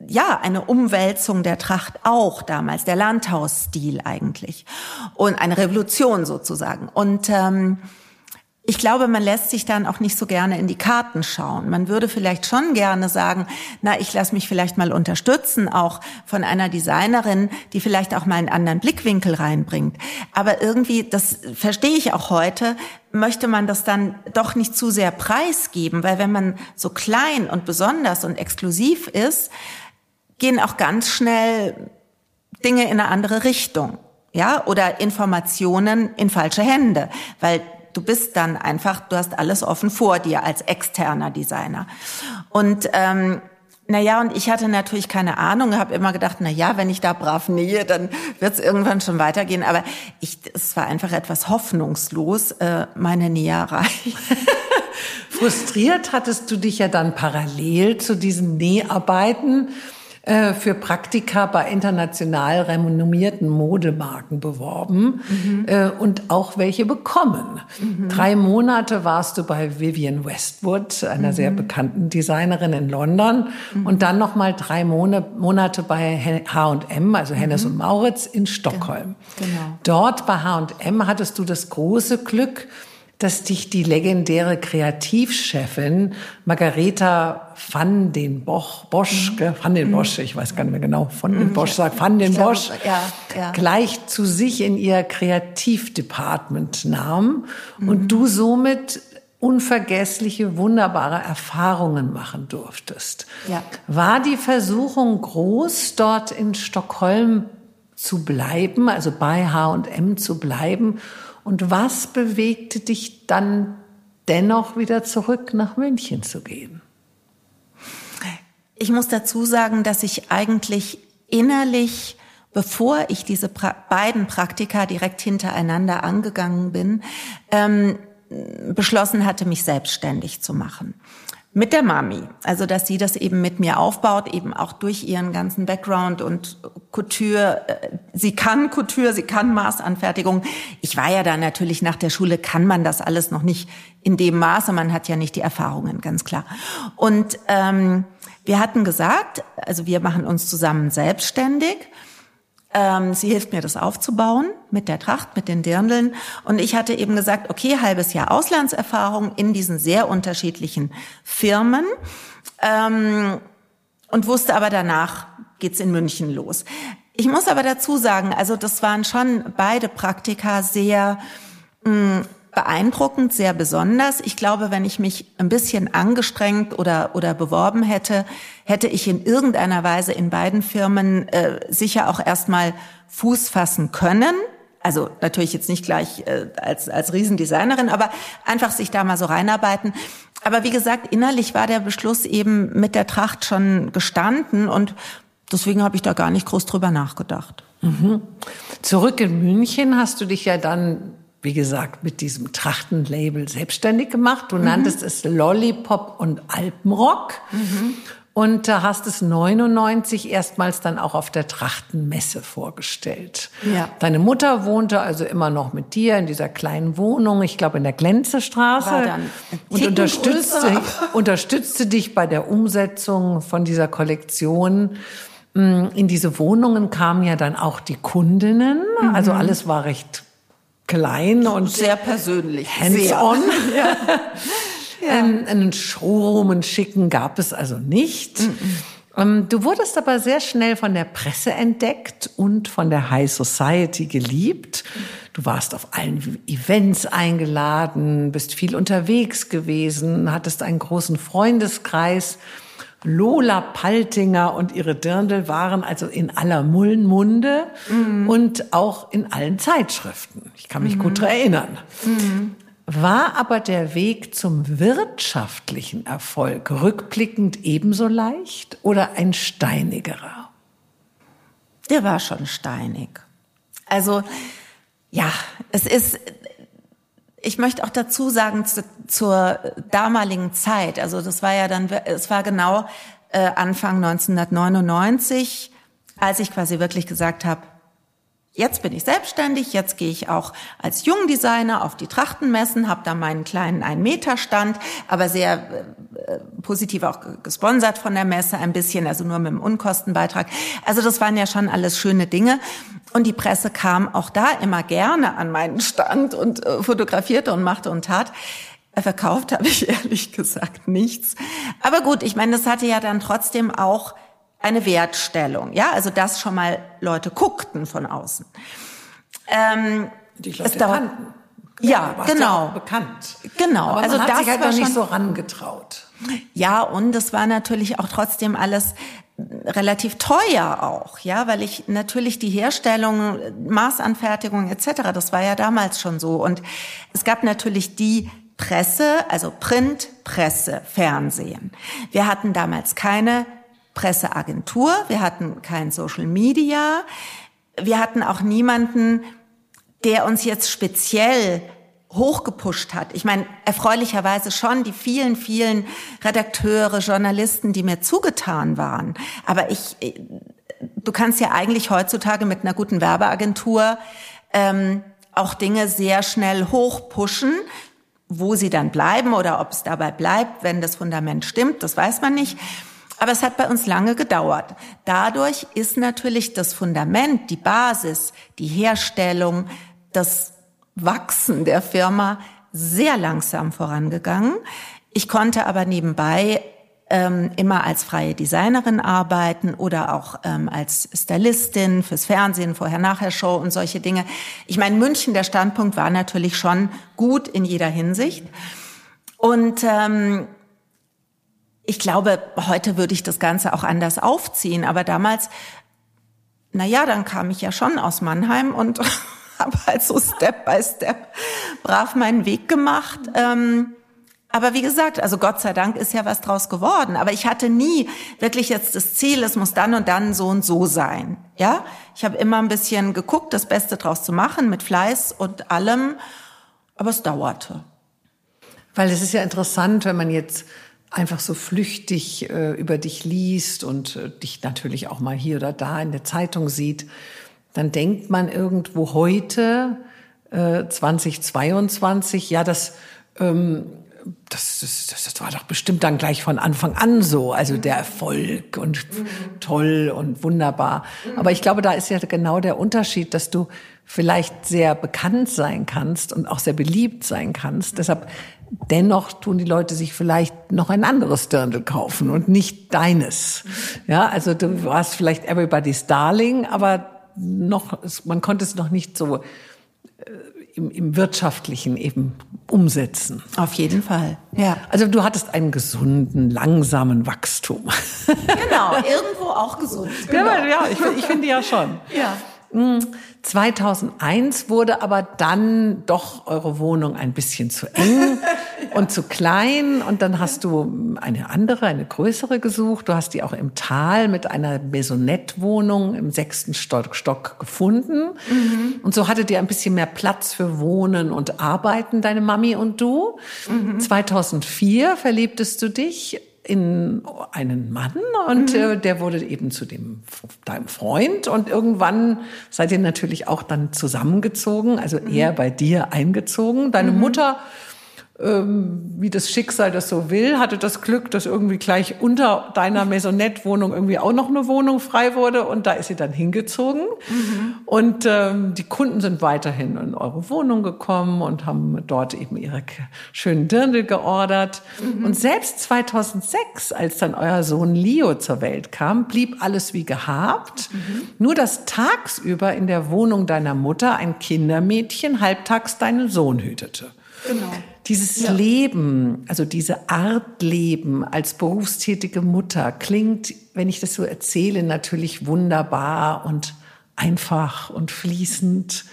ja eine Umwälzung der Tracht auch damals, der Landhausstil eigentlich und eine Revolution sozusagen. Und ähm, ich glaube, man lässt sich dann auch nicht so gerne in die Karten schauen. Man würde vielleicht schon gerne sagen, na, ich lasse mich vielleicht mal unterstützen, auch von einer Designerin, die vielleicht auch mal einen anderen Blickwinkel reinbringt. Aber irgendwie, das verstehe ich auch heute, möchte man das dann doch nicht zu sehr preisgeben, weil wenn man so klein und besonders und exklusiv ist, gehen auch ganz schnell Dinge in eine andere Richtung. Ja, oder Informationen in falsche Hände, weil du bist dann einfach, du hast alles offen vor dir als externer Designer. Und ähm, naja, und ich hatte natürlich keine Ahnung, habe immer gedacht, na ja, wenn ich da brav nähe, dann wird es irgendwann schon weitergehen. Aber ich, es war einfach etwas hoffnungslos, äh, meine Näherei. Frustriert hattest du dich ja dann parallel zu diesen Näharbeiten äh, für Praktika bei international renommierten Modemarken beworben mhm. äh, und auch welche bekommen. Mhm. Drei Monate warst du bei Vivian Westwood, einer mhm. sehr bekannten Designerin in London, mhm. und dann noch mal drei Monate bei H&M, also Hennes und Mauritz in Stockholm. Genau. Dort bei H&M hattest du das große Glück, dass dich die legendäre Kreativchefin Margareta van den Bosch, Bosch, mhm. van den Bosch, ich weiß gar nicht mehr genau, von den mhm. Bosch sagt, van den Bosch, glaube, ja, ja. gleich zu sich in ihr Kreativdepartment nahm mhm. und du somit unvergessliche, wunderbare Erfahrungen machen durftest. Ja. War die Versuchung groß, dort in Stockholm zu bleiben, also bei H&M zu bleiben und was bewegte dich dann dennoch wieder zurück nach München zu gehen? Ich muss dazu sagen, dass ich eigentlich innerlich, bevor ich diese pra beiden Praktika direkt hintereinander angegangen bin, ähm, beschlossen hatte, mich selbstständig zu machen mit der Mami. Also, dass sie das eben mit mir aufbaut, eben auch durch ihren ganzen Background und Couture. Äh, sie kann Couture, sie kann Maßanfertigung. Ich war ja da natürlich nach der Schule, kann man das alles noch nicht in dem Maße. Man hat ja nicht die Erfahrungen, ganz klar. Und ähm, wir hatten gesagt, also wir machen uns zusammen selbstständig. Ähm, sie hilft mir, das aufzubauen mit der Tracht, mit den Dirndeln. Und ich hatte eben gesagt, okay, halbes Jahr Auslandserfahrung in diesen sehr unterschiedlichen Firmen. Ähm, und wusste aber danach geht's in München los. Ich muss aber dazu sagen, also das waren schon beide Praktika sehr mh, mm, beeindruckend, sehr besonders. Ich glaube, wenn ich mich ein bisschen angestrengt oder, oder beworben hätte, hätte ich in irgendeiner Weise in beiden Firmen äh, sicher auch erstmal Fuß fassen können. Also natürlich jetzt nicht gleich äh, als, als Riesendesignerin, aber einfach sich da mal so reinarbeiten. Aber wie gesagt, innerlich war der Beschluss eben mit der Tracht schon gestanden und deswegen habe ich da gar nicht groß drüber nachgedacht. Mhm. Zurück in München hast du dich ja dann wie gesagt, mit diesem Trachtenlabel selbstständig gemacht. Du mhm. nanntest es Lollipop und Alpenrock. Mhm. Und da hast es 99 erstmals dann auch auf der Trachtenmesse vorgestellt. Ja. Deine Mutter wohnte also immer noch mit dir in dieser kleinen Wohnung, ich glaube in der dann und unterstützte, unterstützte dich bei der Umsetzung von dieser Kollektion. Mm, in diese Wohnungen kamen ja dann auch die Kundinnen. Mhm. Also alles war recht klein und sehr persönlich, hands-on. Ja. ja. Ähm, einen Showroom, einen schicken gab es also nicht. Mhm. Du wurdest aber sehr schnell von der Presse entdeckt und von der High Society geliebt. Du warst auf allen Events eingeladen, bist viel unterwegs gewesen, hattest einen großen Freundeskreis. Lola Paltinger und ihre Dirndl waren also in aller Mullenmunde mhm. und auch in allen Zeitschriften. Ich kann mich mhm. gut erinnern. Mhm. War aber der Weg zum wirtschaftlichen Erfolg rückblickend ebenso leicht oder ein steinigerer? Der war schon steinig. Also, ja, es ist, ich möchte auch dazu sagen, zu, zur damaligen Zeit, also das war ja dann, es war genau äh, Anfang 1999, als ich quasi wirklich gesagt habe, Jetzt bin ich selbstständig, jetzt gehe ich auch als Jungdesigner auf die Trachtenmessen, habe da meinen kleinen Ein-Meter-Stand, aber sehr äh, positiv auch gesponsert von der Messe ein bisschen, also nur mit dem Unkostenbeitrag. Also das waren ja schon alles schöne Dinge. Und die Presse kam auch da immer gerne an meinen Stand und äh, fotografierte und machte und tat. Verkauft habe ich ehrlich gesagt nichts. Aber gut, ich meine, das hatte ja dann trotzdem auch eine Wertstellung. Ja, also dass schon mal Leute guckten von außen. Ähm, Die Leute kannten. Ja, ja genau. Ja bekannt. Genau. Aber also man hat das sich halt noch nicht so rangetraut. Ja, und es war natürlich auch trotzdem alles relativ teuer auch, ja, weil ich natürlich die Herstellung, Maßanfertigung etc., das war ja damals schon so. Und es gab natürlich die Presse, also Print, Presse, Fernsehen. Wir hatten damals keine Presseagentur, wir hatten kein Social Media, wir hatten auch niemanden, der uns jetzt speziell hochgepusht hat. Ich meine, erfreulicherweise schon die vielen, vielen Redakteure, Journalisten, die mir zugetan waren. Aber ich, du kannst ja eigentlich heutzutage mit einer guten Werbeagentur ähm, auch Dinge sehr schnell hochpushen. Wo sie dann bleiben oder ob es dabei bleibt, wenn das Fundament stimmt, das weiß man nicht. Aber es hat bei uns lange gedauert. Dadurch ist natürlich das Fundament, die Basis, die Herstellung, das Wachsen der Firma sehr langsam vorangegangen. Ich konnte aber nebenbei ähm, immer als freie Designerin arbeiten oder auch ähm, als Stylistin fürs Fernsehen, Vorher-Nachher-Show und solche Dinge. Ich meine, München, der Standpunkt war natürlich schon gut in jeder Hinsicht. Und ähm, ich glaube, heute würde ich das Ganze auch anders aufziehen, aber damals, na ja, dann kam ich ja schon aus Mannheim und habe halt so Step by Step brav meinen Weg gemacht. Ähm, aber wie gesagt, also Gott sei Dank ist ja was draus geworden. Aber ich hatte nie wirklich jetzt das Ziel, es muss dann und dann so und so sein. Ja, ich habe immer ein bisschen geguckt, das Beste draus zu machen mit Fleiß und allem. Aber es dauerte. Weil es ist ja interessant, wenn man jetzt einfach so flüchtig äh, über dich liest und äh, dich natürlich auch mal hier oder da in der Zeitung sieht, dann denkt man irgendwo heute, äh, 2022, ja, das, ähm, das, das, das war doch bestimmt dann gleich von Anfang an so, also der Erfolg und toll und wunderbar. Aber ich glaube, da ist ja genau der Unterschied, dass du vielleicht sehr bekannt sein kannst und auch sehr beliebt sein kannst. Deshalb dennoch tun die Leute sich vielleicht noch ein anderes Dirndl kaufen und nicht deines. Ja, also du warst vielleicht everybody's darling, aber noch, man konnte es noch nicht so äh, im, im wirtschaftlichen eben umsetzen. Auf jeden Fall, ja. Also du hattest einen gesunden, langsamen Wachstum. Genau, irgendwo auch gesund. Genau. Ja, ja ich, ich finde ja schon. Ja. 2001 wurde aber dann doch eure Wohnung ein bisschen zu eng und zu klein und dann hast du eine andere, eine größere gesucht. Du hast die auch im Tal mit einer Maisonette-Wohnung im sechsten Stock, gefunden. Mhm. Und so hattet ihr ein bisschen mehr Platz für Wohnen und Arbeiten, deine Mami und du. Mhm. 2004 verliebtest du dich in einen Mann und mhm. äh, der wurde eben zu dem deinem Freund und irgendwann seid ihr natürlich auch dann zusammengezogen, also mhm. er bei dir eingezogen. Deine mhm. Mutter ähm, wie das Schicksal das so will, hatte das Glück, dass irgendwie gleich unter deiner Maisonette-Wohnung irgendwie auch noch eine Wohnung frei wurde und da ist sie dann hingezogen. Mhm. Und ähm, die Kunden sind weiterhin in eure Wohnung gekommen und haben dort eben ihre schönen Dirndl geordert. Mhm. Und selbst 2006, als dann euer Sohn Leo zur Welt kam, blieb alles wie gehabt. Mhm. Nur dass tagsüber in der Wohnung deiner Mutter ein Kindermädchen halbtags deinen Sohn hütete. Genau. Dieses ja. Leben, also diese Art Leben als berufstätige Mutter klingt, wenn ich das so erzähle, natürlich wunderbar und einfach und fließend.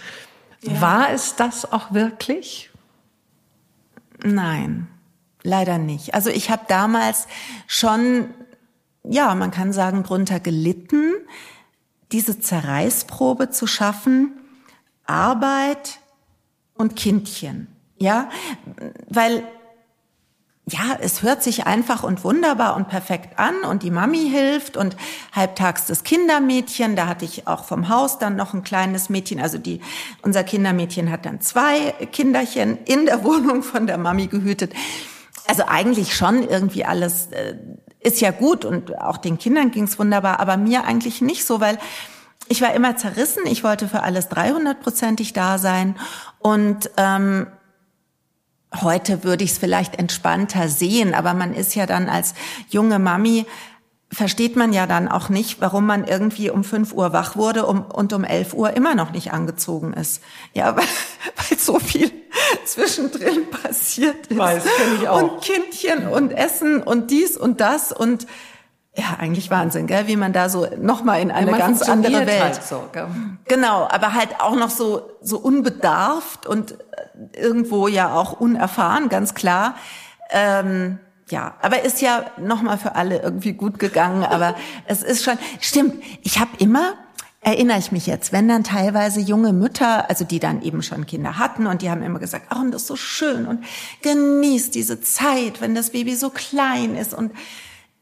Ja. War es das auch wirklich? Nein, leider nicht. Also ich habe damals schon, ja, man kann sagen, drunter gelitten, diese Zerreißprobe zu schaffen, Arbeit und Kindchen. Ja, weil ja, es hört sich einfach und wunderbar und perfekt an und die Mami hilft und halbtags das Kindermädchen, da hatte ich auch vom Haus dann noch ein kleines Mädchen, also die, unser Kindermädchen hat dann zwei Kinderchen in der Wohnung von der Mami gehütet. Also eigentlich schon irgendwie alles äh, ist ja gut und auch den Kindern ging's wunderbar, aber mir eigentlich nicht so, weil ich war immer zerrissen, ich wollte für alles 300-prozentig da sein und ähm, Heute würde ich es vielleicht entspannter sehen, aber man ist ja dann als junge Mami versteht man ja dann auch nicht, warum man irgendwie um 5 Uhr wach wurde und um 11 Uhr immer noch nicht angezogen ist. Ja, weil, weil so viel zwischendrin passiert ist. Weiß, kenn ich auch. Und Kindchen und Essen und dies und das und ja, eigentlich Wahnsinn, gell? wie man da so nochmal in eine ganz andere Welt. Halt so, gell? Genau, aber halt auch noch so, so unbedarft und äh, irgendwo ja auch unerfahren, ganz klar. Ähm, ja, aber ist ja nochmal für alle irgendwie gut gegangen. Aber es ist schon, stimmt, ich habe immer, erinnere ich mich jetzt, wenn dann teilweise junge Mütter, also die dann eben schon Kinder hatten und die haben immer gesagt, ach, und das ist so schön und genießt diese Zeit, wenn das Baby so klein ist und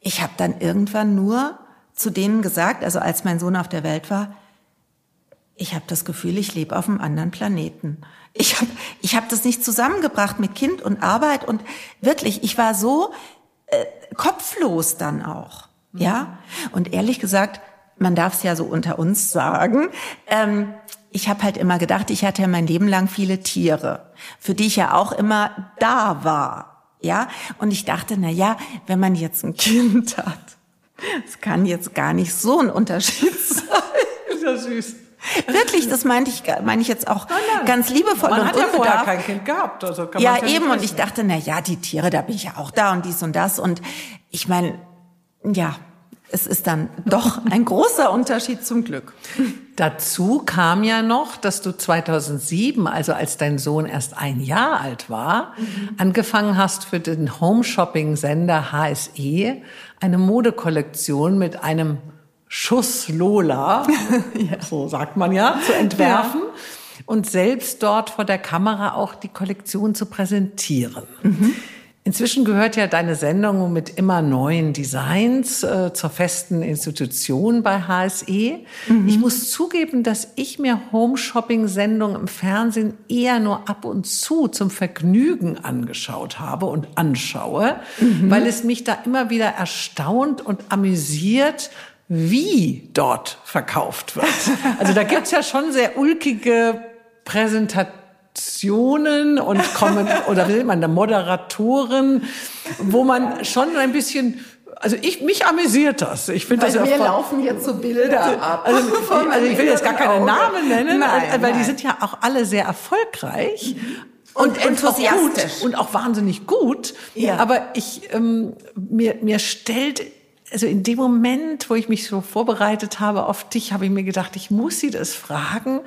ich habe dann irgendwann nur zu denen gesagt, also als mein Sohn auf der Welt war, ich habe das Gefühl, ich lebe auf einem anderen Planeten. Ich habe ich hab das nicht zusammengebracht mit Kind und Arbeit und wirklich, ich war so äh, kopflos dann auch. Mhm. Ja, und ehrlich gesagt, man darf es ja so unter uns sagen. Ähm, ich habe halt immer gedacht, ich hatte ja mein Leben lang viele Tiere, für die ich ja auch immer da war. Ja, und ich dachte, na ja, wenn man jetzt ein Kind hat, es kann jetzt gar nicht so ein Unterschied sein. Ist ja süß. Wirklich, das meinte ich, meine ich jetzt auch nein, nein. ganz liebevoll Man und hat ja vorher kein Kind gehabt, also kann ja ja eben. Und ich dachte, na ja, die Tiere, da bin ich ja auch da und dies und das. Und ich meine, ja, es ist dann doch ein großer Unterschied zum Glück. Dazu kam ja noch, dass du 2007, also als dein Sohn erst ein Jahr alt war, mhm. angefangen hast für den Home-Shopping-Sender HSE eine Modekollektion mit einem Schuss Lola, ja. so sagt man ja, zu entwerfen. Ja. Und selbst dort vor der Kamera auch die Kollektion zu präsentieren. Mhm. Inzwischen gehört ja deine Sendung mit immer neuen Designs äh, zur festen Institution bei HSE. Mhm. Ich muss zugeben, dass ich mir Home-Shopping-Sendungen im Fernsehen eher nur ab und zu zum Vergnügen angeschaut habe und anschaue, mhm. weil es mich da immer wieder erstaunt und amüsiert, wie dort verkauft wird. Also da gibt's ja schon sehr ulkige Präsentationen Redaktionen und kommen oder will man da Moderatoren, wo man schon ein bisschen Also ich, mich amüsiert das. Ich finde das ja mir laufen jetzt so Bilder ab. Also, also ich will jetzt gar keine Namen nennen, nein, weil nein. die sind ja auch alle sehr erfolgreich. Und, und enthusiastisch. Und auch, wahnsinnig gut. Ja. Aber ich, ähm, mir, mir stellt also in dem Moment, wo ich mich so vorbereitet habe auf dich, habe ich mir gedacht, ich muss sie das fragen,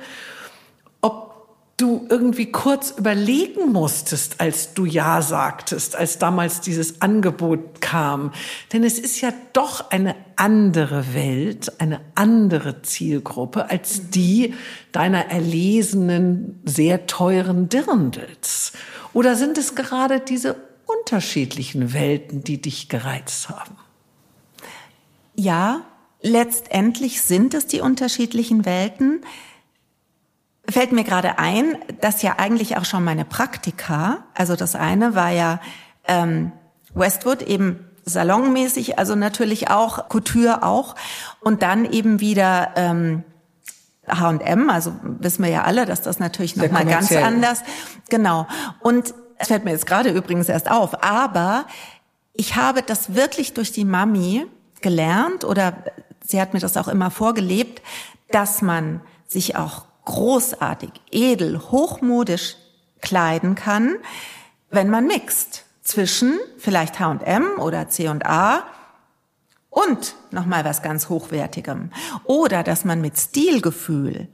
du irgendwie kurz überlegen musstest, als du Ja sagtest, als damals dieses Angebot kam. Denn es ist ja doch eine andere Welt, eine andere Zielgruppe als die deiner erlesenen, sehr teuren Dirndls. Oder sind es gerade diese unterschiedlichen Welten, die dich gereizt haben? Ja, letztendlich sind es die unterschiedlichen Welten. Fällt mir gerade ein, dass ja eigentlich auch schon meine Praktika, also das eine war ja ähm, Westwood eben salonmäßig, also natürlich auch Couture auch und dann eben wieder ähm, H&M, also wissen wir ja alle, dass das natürlich noch mal ganz anders. Genau. Und es fällt mir jetzt gerade übrigens erst auf, aber ich habe das wirklich durch die Mami gelernt oder sie hat mir das auch immer vorgelebt, dass man sich auch großartig, edel, hochmodisch kleiden kann, wenn man mixt zwischen vielleicht H&M oder C&A und nochmal was ganz Hochwertigem. Oder dass man mit Stilgefühl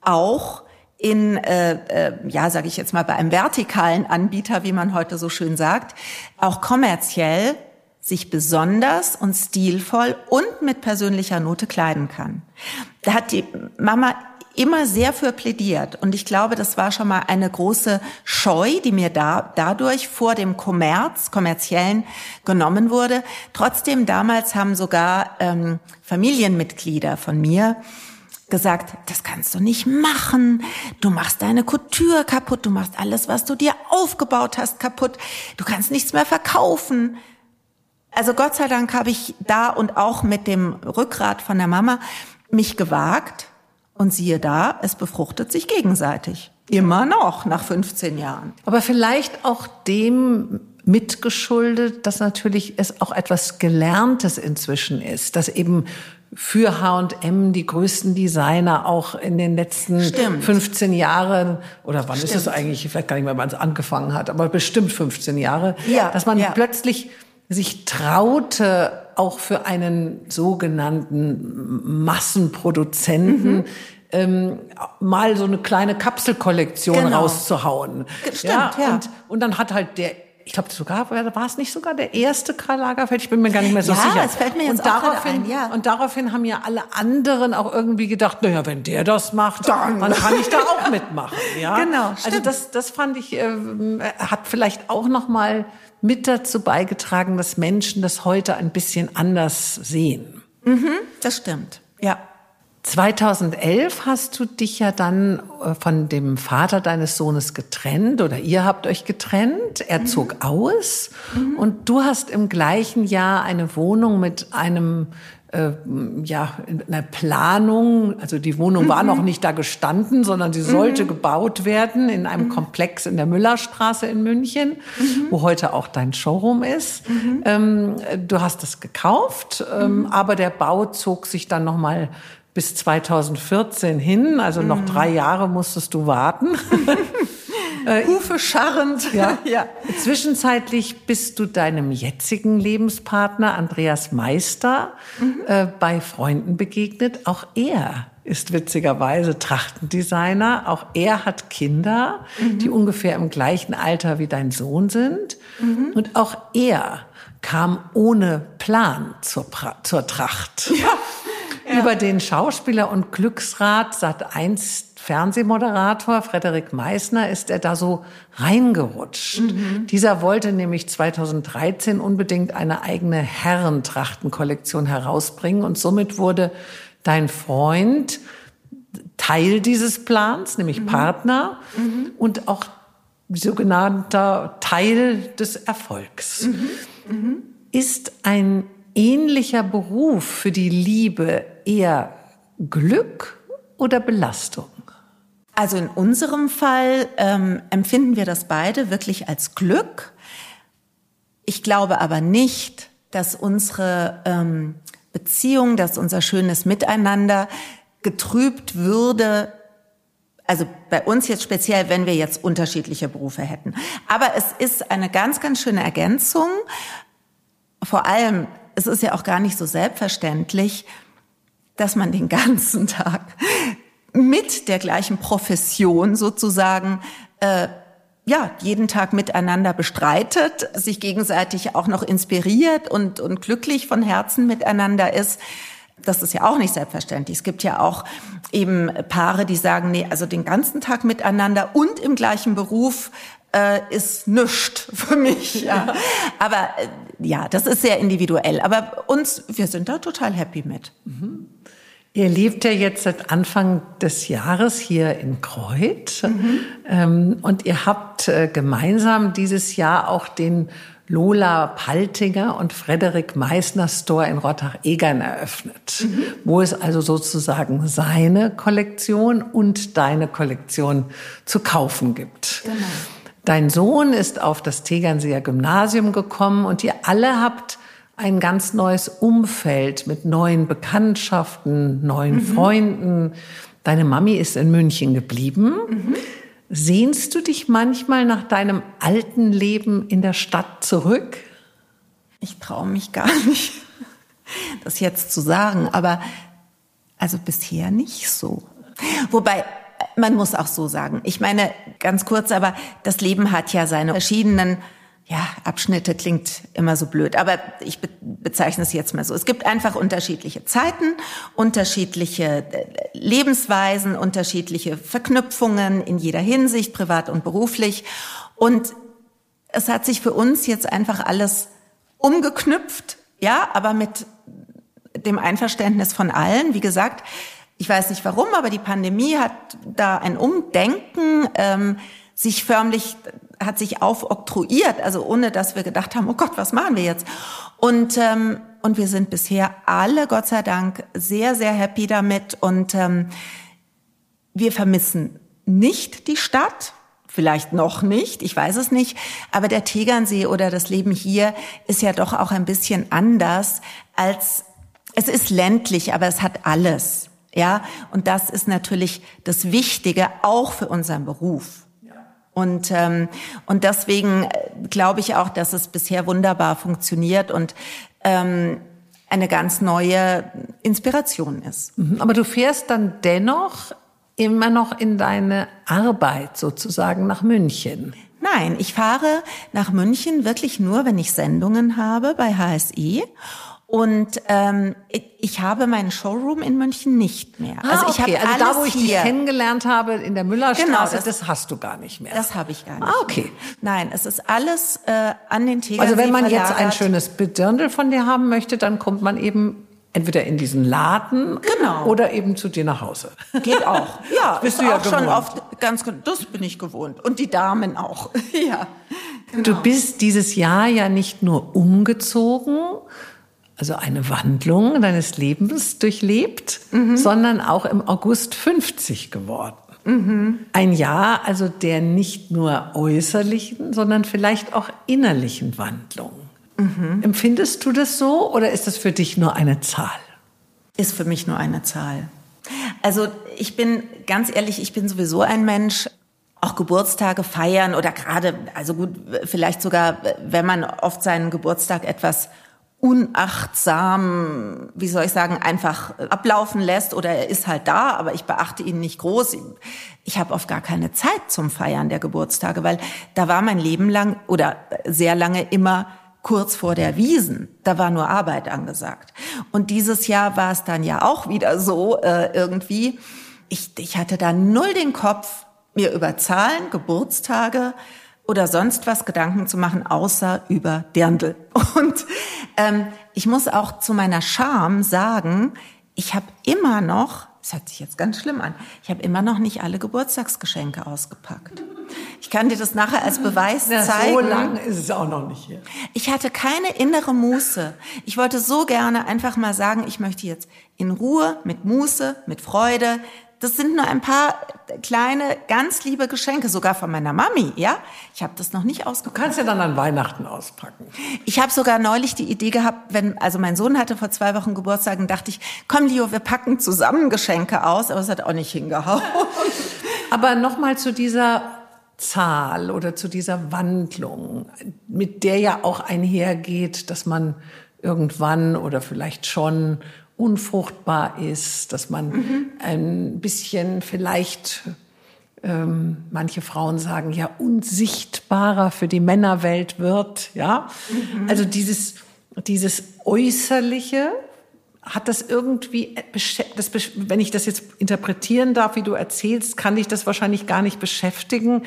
auch in, äh, äh, ja, sage ich jetzt mal, bei einem vertikalen Anbieter, wie man heute so schön sagt, auch kommerziell sich besonders und stilvoll und mit persönlicher Note kleiden kann. Da hat die Mama immer sehr für plädiert. Und ich glaube, das war schon mal eine große Scheu, die mir da, dadurch vor dem Kommerz, kommerziellen genommen wurde. Trotzdem damals haben sogar ähm, Familienmitglieder von mir gesagt, das kannst du nicht machen. Du machst deine Couture kaputt. Du machst alles, was du dir aufgebaut hast, kaputt. Du kannst nichts mehr verkaufen. Also Gott sei Dank habe ich da und auch mit dem Rückgrat von der Mama mich gewagt und siehe da, es befruchtet sich gegenseitig. Immer noch nach 15 Jahren. Aber vielleicht auch dem mitgeschuldet, dass natürlich es auch etwas Gelerntes inzwischen ist, dass eben für H&M die größten Designer auch in den letzten Stimmt. 15 Jahren oder wann Stimmt. ist es eigentlich, vielleicht gar nicht mehr, wann es angefangen hat, aber bestimmt 15 Jahre, ja, dass man ja. plötzlich sich traute, auch für einen sogenannten Massenproduzenten mhm. ähm, mal so eine kleine Kapselkollektion genau. rauszuhauen. Stimmt, ja, ja. Und, und dann hat halt der ich glaube sogar, war es nicht sogar der erste Karl Lagerfeld? Ich bin mir gar nicht mehr so ja, sicher. Es fällt mir jetzt und daraufhin, ein, ja. Und daraufhin haben ja alle anderen auch irgendwie gedacht, naja, wenn der das macht, dann, dann kann ich da auch mitmachen. Ja? Genau. Stimmt. Also das, das fand ich, äh, hat vielleicht auch noch mal mit dazu beigetragen, dass Menschen das heute ein bisschen anders sehen. Mhm, das stimmt. Ja. 2011 hast du dich ja dann äh, von dem Vater deines Sohnes getrennt oder ihr habt euch getrennt. Er mhm. zog aus mhm. und du hast im gleichen Jahr eine Wohnung mit einem äh, ja, in einer Planung, also die Wohnung mhm. war noch nicht da gestanden, sondern sie sollte mhm. gebaut werden in einem mhm. Komplex in der Müllerstraße in München, mhm. wo heute auch dein Showroom ist. Mhm. Ähm, du hast es gekauft, ähm, mhm. aber der Bau zog sich dann noch mal bis 2014 hin, also noch drei Jahre musstest du warten. äh, Hufe scharrend. Ja. ja. Zwischenzeitlich bist du deinem jetzigen Lebenspartner Andreas Meister mhm. äh, bei Freunden begegnet. Auch er ist witzigerweise Trachtendesigner. Auch er hat Kinder, mhm. die ungefähr im gleichen Alter wie dein Sohn sind. Mhm. Und auch er kam ohne Plan zur, pra zur Tracht. Ja. Ja. Über den Schauspieler und Glücksrat Sat 1 Fernsehmoderator Frederik Meissner ist er da so reingerutscht. Mhm. Dieser wollte nämlich 2013 unbedingt eine eigene Herrentrachtenkollektion herausbringen und somit wurde dein Freund Teil dieses Plans, nämlich mhm. Partner mhm. und auch sogenannter Teil des Erfolgs. Mhm. Mhm. Ist ein ähnlicher Beruf für die Liebe eher Glück oder Belastung? Also in unserem Fall ähm, empfinden wir das beide wirklich als Glück. Ich glaube aber nicht, dass unsere ähm, Beziehung, dass unser schönes Miteinander getrübt würde. Also bei uns jetzt speziell, wenn wir jetzt unterschiedliche Berufe hätten. Aber es ist eine ganz, ganz schöne Ergänzung. Vor allem, es ist ja auch gar nicht so selbstverständlich, dass man den ganzen Tag mit der gleichen Profession sozusagen äh, ja, jeden Tag miteinander bestreitet, sich gegenseitig auch noch inspiriert und, und glücklich von Herzen miteinander ist. Das ist ja auch nicht selbstverständlich. Es gibt ja auch eben Paare, die sagen, nee, also den ganzen Tag miteinander und im gleichen Beruf äh, ist nüscht für mich. Ja. Aber äh, ja, das ist sehr individuell. Aber uns, wir sind da total happy mit. Mhm. Ihr lebt ja jetzt seit Anfang des Jahres hier in Kreuth mhm. und ihr habt äh, gemeinsam dieses Jahr auch den Lola Paltinger und Frederik Meissner Store in Rottach-Egern eröffnet, mhm. wo es also sozusagen seine Kollektion und deine Kollektion zu kaufen gibt. Genau. Dein Sohn ist auf das Tegernseer Gymnasium gekommen und ihr alle habt ein ganz neues Umfeld mit neuen Bekanntschaften, neuen mhm. Freunden. Deine Mami ist in München geblieben. Mhm. Sehnst du dich manchmal nach deinem alten Leben in der Stadt zurück? Ich traue mich gar nicht, das jetzt zu sagen, aber also bisher nicht so. Wobei man muss auch so sagen. Ich meine, ganz kurz, aber das Leben hat ja seine verschiedenen ja, Abschnitte klingt immer so blöd, aber ich bezeichne es jetzt mal so. Es gibt einfach unterschiedliche Zeiten, unterschiedliche äh, Lebensweisen, unterschiedliche Verknüpfungen in jeder Hinsicht, privat und beruflich. Und es hat sich für uns jetzt einfach alles umgeknüpft, ja, aber mit dem Einverständnis von allen. Wie gesagt, ich weiß nicht warum, aber die Pandemie hat da ein Umdenken ähm, sich förmlich hat sich aufoktroyiert, also ohne dass wir gedacht haben, oh Gott, was machen wir jetzt? Und ähm, und wir sind bisher alle, Gott sei Dank, sehr sehr happy damit und ähm, wir vermissen nicht die Stadt, vielleicht noch nicht, ich weiß es nicht, aber der Tegernsee oder das Leben hier ist ja doch auch ein bisschen anders als es ist ländlich, aber es hat alles. Ja, und das ist natürlich das Wichtige auch für unseren Beruf. Und, ähm, und deswegen äh, glaube ich auch, dass es bisher wunderbar funktioniert und ähm, eine ganz neue Inspiration ist. Mhm. Aber du fährst dann dennoch immer noch in deine Arbeit sozusagen nach München. Nein, ich fahre nach München wirklich nur, wenn ich Sendungen habe bei HSI. Und ähm, ich habe meinen Showroom in München nicht mehr. Ah, also ich okay. habe also da, wo ich hier. dich kennengelernt habe in der Müllerstraße, genau, das, das, hast du gar nicht mehr. Das habe ich gar nicht. Ah, okay. Mehr. Nein, es ist alles äh, an den Tegersee Also wenn man jetzt ein schönes Dirndl von dir haben möchte, dann kommt man eben entweder in diesen Laden genau. oder eben zu dir nach Hause. Geht auch. Ja, das bist du ja auch gewohnt. schon oft ganz das bin ich gewohnt und die Damen auch. ja. Genau. Du bist dieses Jahr ja nicht nur umgezogen, also eine Wandlung deines Lebens durchlebt, mhm. sondern auch im August 50 geworden. Mhm. Ein Jahr, also der nicht nur äußerlichen, sondern vielleicht auch innerlichen Wandlung. Mhm. Empfindest du das so oder ist das für dich nur eine Zahl? Ist für mich nur eine Zahl. Also ich bin ganz ehrlich, ich bin sowieso ein Mensch, auch Geburtstage feiern oder gerade, also gut, vielleicht sogar, wenn man oft seinen Geburtstag etwas unachtsam, wie soll ich sagen, einfach ablaufen lässt oder er ist halt da, aber ich beachte ihn nicht groß. Ich habe oft gar keine Zeit zum Feiern der Geburtstage, weil da war mein Leben lang oder sehr lange immer kurz vor der Wiesen. Da war nur Arbeit angesagt. Und dieses Jahr war es dann ja auch wieder so äh, irgendwie. Ich, ich hatte da null den Kopf, mir über Zahlen, Geburtstage oder sonst was Gedanken zu machen, außer über Dirndl. Und ähm, ich muss auch zu meiner Scham sagen, ich habe immer noch, das hört sich jetzt ganz schlimm an, ich habe immer noch nicht alle Geburtstagsgeschenke ausgepackt. Ich kann dir das nachher als Beweis ja, zeigen. So lang ist es auch noch nicht hier. Ich hatte keine innere Muße. Ich wollte so gerne einfach mal sagen, ich möchte jetzt in Ruhe, mit Muße, mit Freude das sind nur ein paar kleine, ganz liebe Geschenke, sogar von meiner Mami, ja. Ich habe das noch nicht ausgepackt. Du kannst ja dann an Weihnachten auspacken. Ich habe sogar neulich die Idee gehabt, wenn, also mein Sohn hatte vor zwei Wochen Geburtstag und dachte ich, komm Leo, wir packen zusammen Geschenke aus, aber es hat auch nicht hingehauen. aber nochmal zu dieser Zahl oder zu dieser Wandlung, mit der ja auch einhergeht, dass man irgendwann oder vielleicht schon unfruchtbar ist, dass man mhm. ein bisschen vielleicht, ähm, manche Frauen sagen ja, unsichtbarer für die Männerwelt wird, ja. Mhm. Also dieses, dieses Äußerliche, hat das irgendwie, das, wenn ich das jetzt interpretieren darf, wie du erzählst, kann ich das wahrscheinlich gar nicht beschäftigen,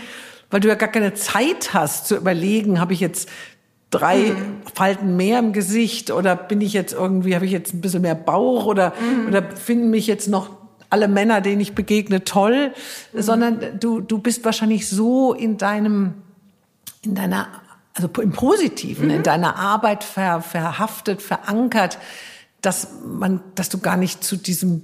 weil du ja gar keine Zeit hast zu überlegen, habe ich jetzt drei mhm. Falten mehr im Gesicht oder bin ich jetzt irgendwie, habe ich jetzt ein bisschen mehr Bauch oder, mhm. oder finden mich jetzt noch alle Männer, denen ich begegne, toll, mhm. sondern du, du bist wahrscheinlich so in deinem, in deiner, also im Positiven, in mhm. deiner Arbeit ver, verhaftet, verankert, dass man, dass du gar nicht zu diesem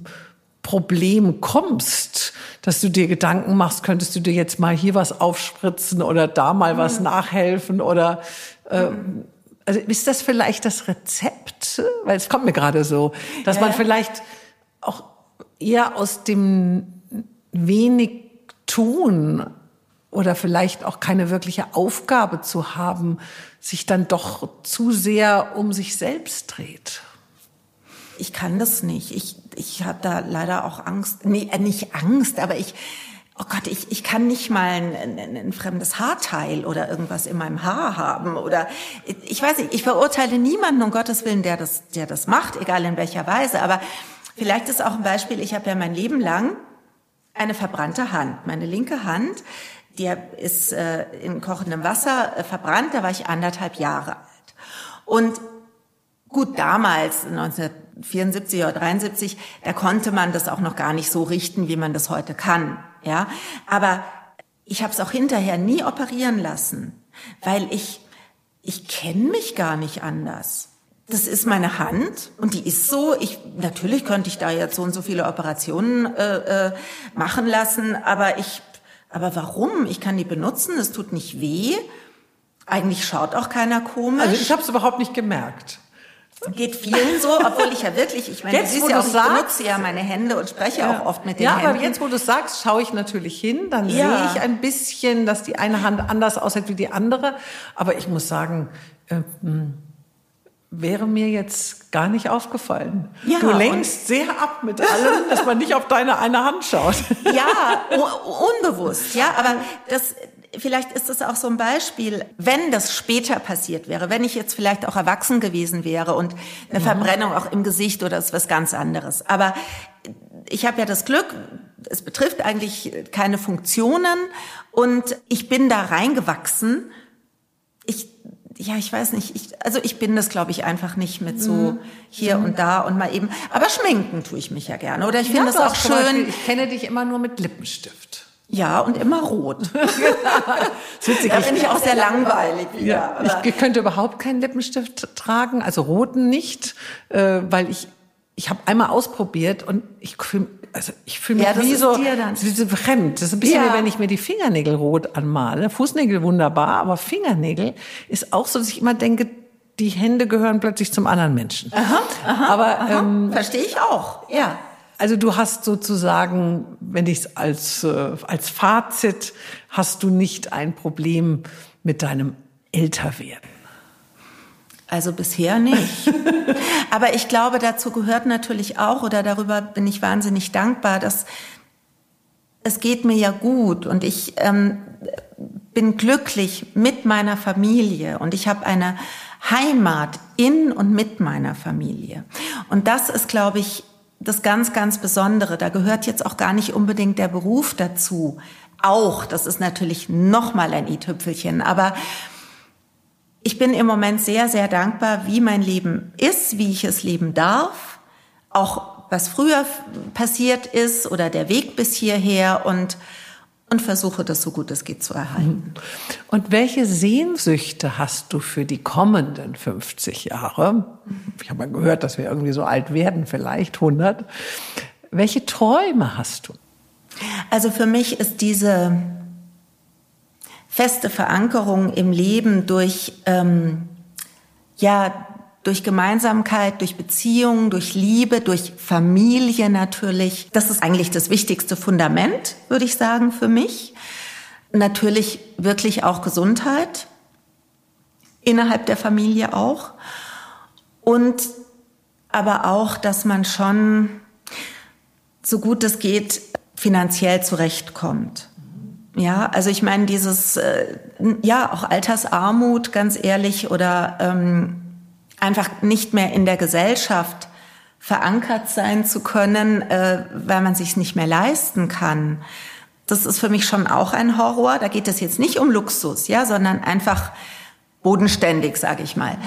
Problem kommst, dass du dir Gedanken machst, könntest du dir jetzt mal hier was aufspritzen oder da mal was mhm. nachhelfen oder ähm, also ist das vielleicht das Rezept? Weil es kommt mir gerade so, dass ja. man vielleicht auch eher aus dem wenig tun oder vielleicht auch keine wirkliche Aufgabe zu haben, sich dann doch zu sehr um sich selbst dreht. Ich kann das nicht. Ich, ich habe da leider auch Angst. Nee, äh, nicht Angst, aber ich, oh Gott, ich, ich kann nicht mal ein, ein, ein, fremdes Haarteil oder irgendwas in meinem Haar haben oder ich weiß nicht, ich verurteile niemanden um Gottes Willen, der das, der das macht, egal in welcher Weise. Aber vielleicht ist auch ein Beispiel, ich habe ja mein Leben lang eine verbrannte Hand. Meine linke Hand, die ist äh, in kochendem Wasser äh, verbrannt, da war ich anderthalb Jahre alt. Und gut, damals, 1974 oder 73, da konnte man das auch noch gar nicht so richten, wie man das heute kann. Ja, aber ich habe es auch hinterher nie operieren lassen, weil ich ich kenne mich gar nicht anders. Das ist meine Hand und die ist so. Ich natürlich könnte ich da jetzt so und so viele Operationen äh, äh, machen lassen, aber ich aber warum? Ich kann die benutzen, es tut nicht weh. Eigentlich schaut auch keiner komisch. Also ich habe es überhaupt nicht gemerkt. Geht vielen so, obwohl ich ja wirklich, ich meine, jetzt, du ja auch, ich sagst, benutze ja meine Hände und spreche ja. auch oft mit den ja, Händen. Ja, aber jetzt, wo du sagst, schaue ich natürlich hin, dann ja. sehe ich ein bisschen, dass die eine Hand anders aussieht wie die andere. Aber ich muss sagen, äh, wäre mir jetzt gar nicht aufgefallen. Ja, du lenkst sehr ab mit allem, dass man nicht auf deine eine Hand schaut. Ja, unbewusst, ja, aber das, vielleicht ist das auch so ein Beispiel, wenn das später passiert wäre, wenn ich jetzt vielleicht auch erwachsen gewesen wäre und eine ja. Verbrennung auch im Gesicht oder ist was ganz anderes. Aber ich habe ja das Glück, es betrifft eigentlich keine Funktionen und ich bin da reingewachsen. Ich ja, ich weiß nicht, ich, also ich bin das, glaube ich, einfach nicht mit so mhm. hier mhm. und da und mal eben. Aber schminken tue ich mich ja gerne. Oder ich finde ja, das auch schön. Beispiel, ich kenne dich immer nur mit Lippenstift. Ja, und immer rot. witzig. Da bin ich auch sehr langweilig wieder. Ja, ich könnte überhaupt keinen Lippenstift tragen, also roten nicht, äh, weil ich ich habe einmal ausprobiert und ich fühle also ich fühle mich ja, wie so, so fremd. Das ist ein bisschen ja. wie wenn ich mir die Fingernägel rot anmale. Fußnägel wunderbar, aber Fingernägel ist auch so, dass ich immer denke, die Hände gehören plötzlich zum anderen Menschen. Aha, aha, aber aha. Ähm, verstehe ich auch. Ja. Also du hast sozusagen, wenn ich es als, äh, als Fazit, hast du nicht ein Problem mit deinem Älterwerden. Also bisher nicht. Aber ich glaube, dazu gehört natürlich auch, oder darüber bin ich wahnsinnig dankbar, dass es geht mir ja gut und ich ähm, bin glücklich mit meiner Familie und ich habe eine Heimat in und mit meiner Familie. Und das ist, glaube ich, das ganz, ganz Besondere. Da gehört jetzt auch gar nicht unbedingt der Beruf dazu. Auch, das ist natürlich nochmal ein i-Tüpfelchen. Aber ich bin im Moment sehr, sehr dankbar, wie mein Leben ist, wie ich es leben darf. Auch was früher passiert ist oder der Weg bis hierher und und versuche das so gut es geht zu erhalten. Und welche Sehnsüchte hast du für die kommenden 50 Jahre? Ich habe mal gehört, dass wir irgendwie so alt werden, vielleicht 100. Welche Träume hast du? Also für mich ist diese feste Verankerung im Leben durch, ähm, ja, durch Gemeinsamkeit, durch Beziehungen, durch Liebe, durch Familie natürlich. Das ist eigentlich das wichtigste Fundament, würde ich sagen, für mich. Natürlich wirklich auch Gesundheit, innerhalb der Familie auch. Und aber auch, dass man schon so gut es geht finanziell zurechtkommt. Ja, also ich meine dieses, äh, ja, auch Altersarmut, ganz ehrlich, oder ähm, einfach nicht mehr in der Gesellschaft verankert sein zu können, äh, weil man sich nicht mehr leisten kann. Das ist für mich schon auch ein Horror. Da geht es jetzt nicht um Luxus, ja, sondern einfach bodenständig, sage ich mal.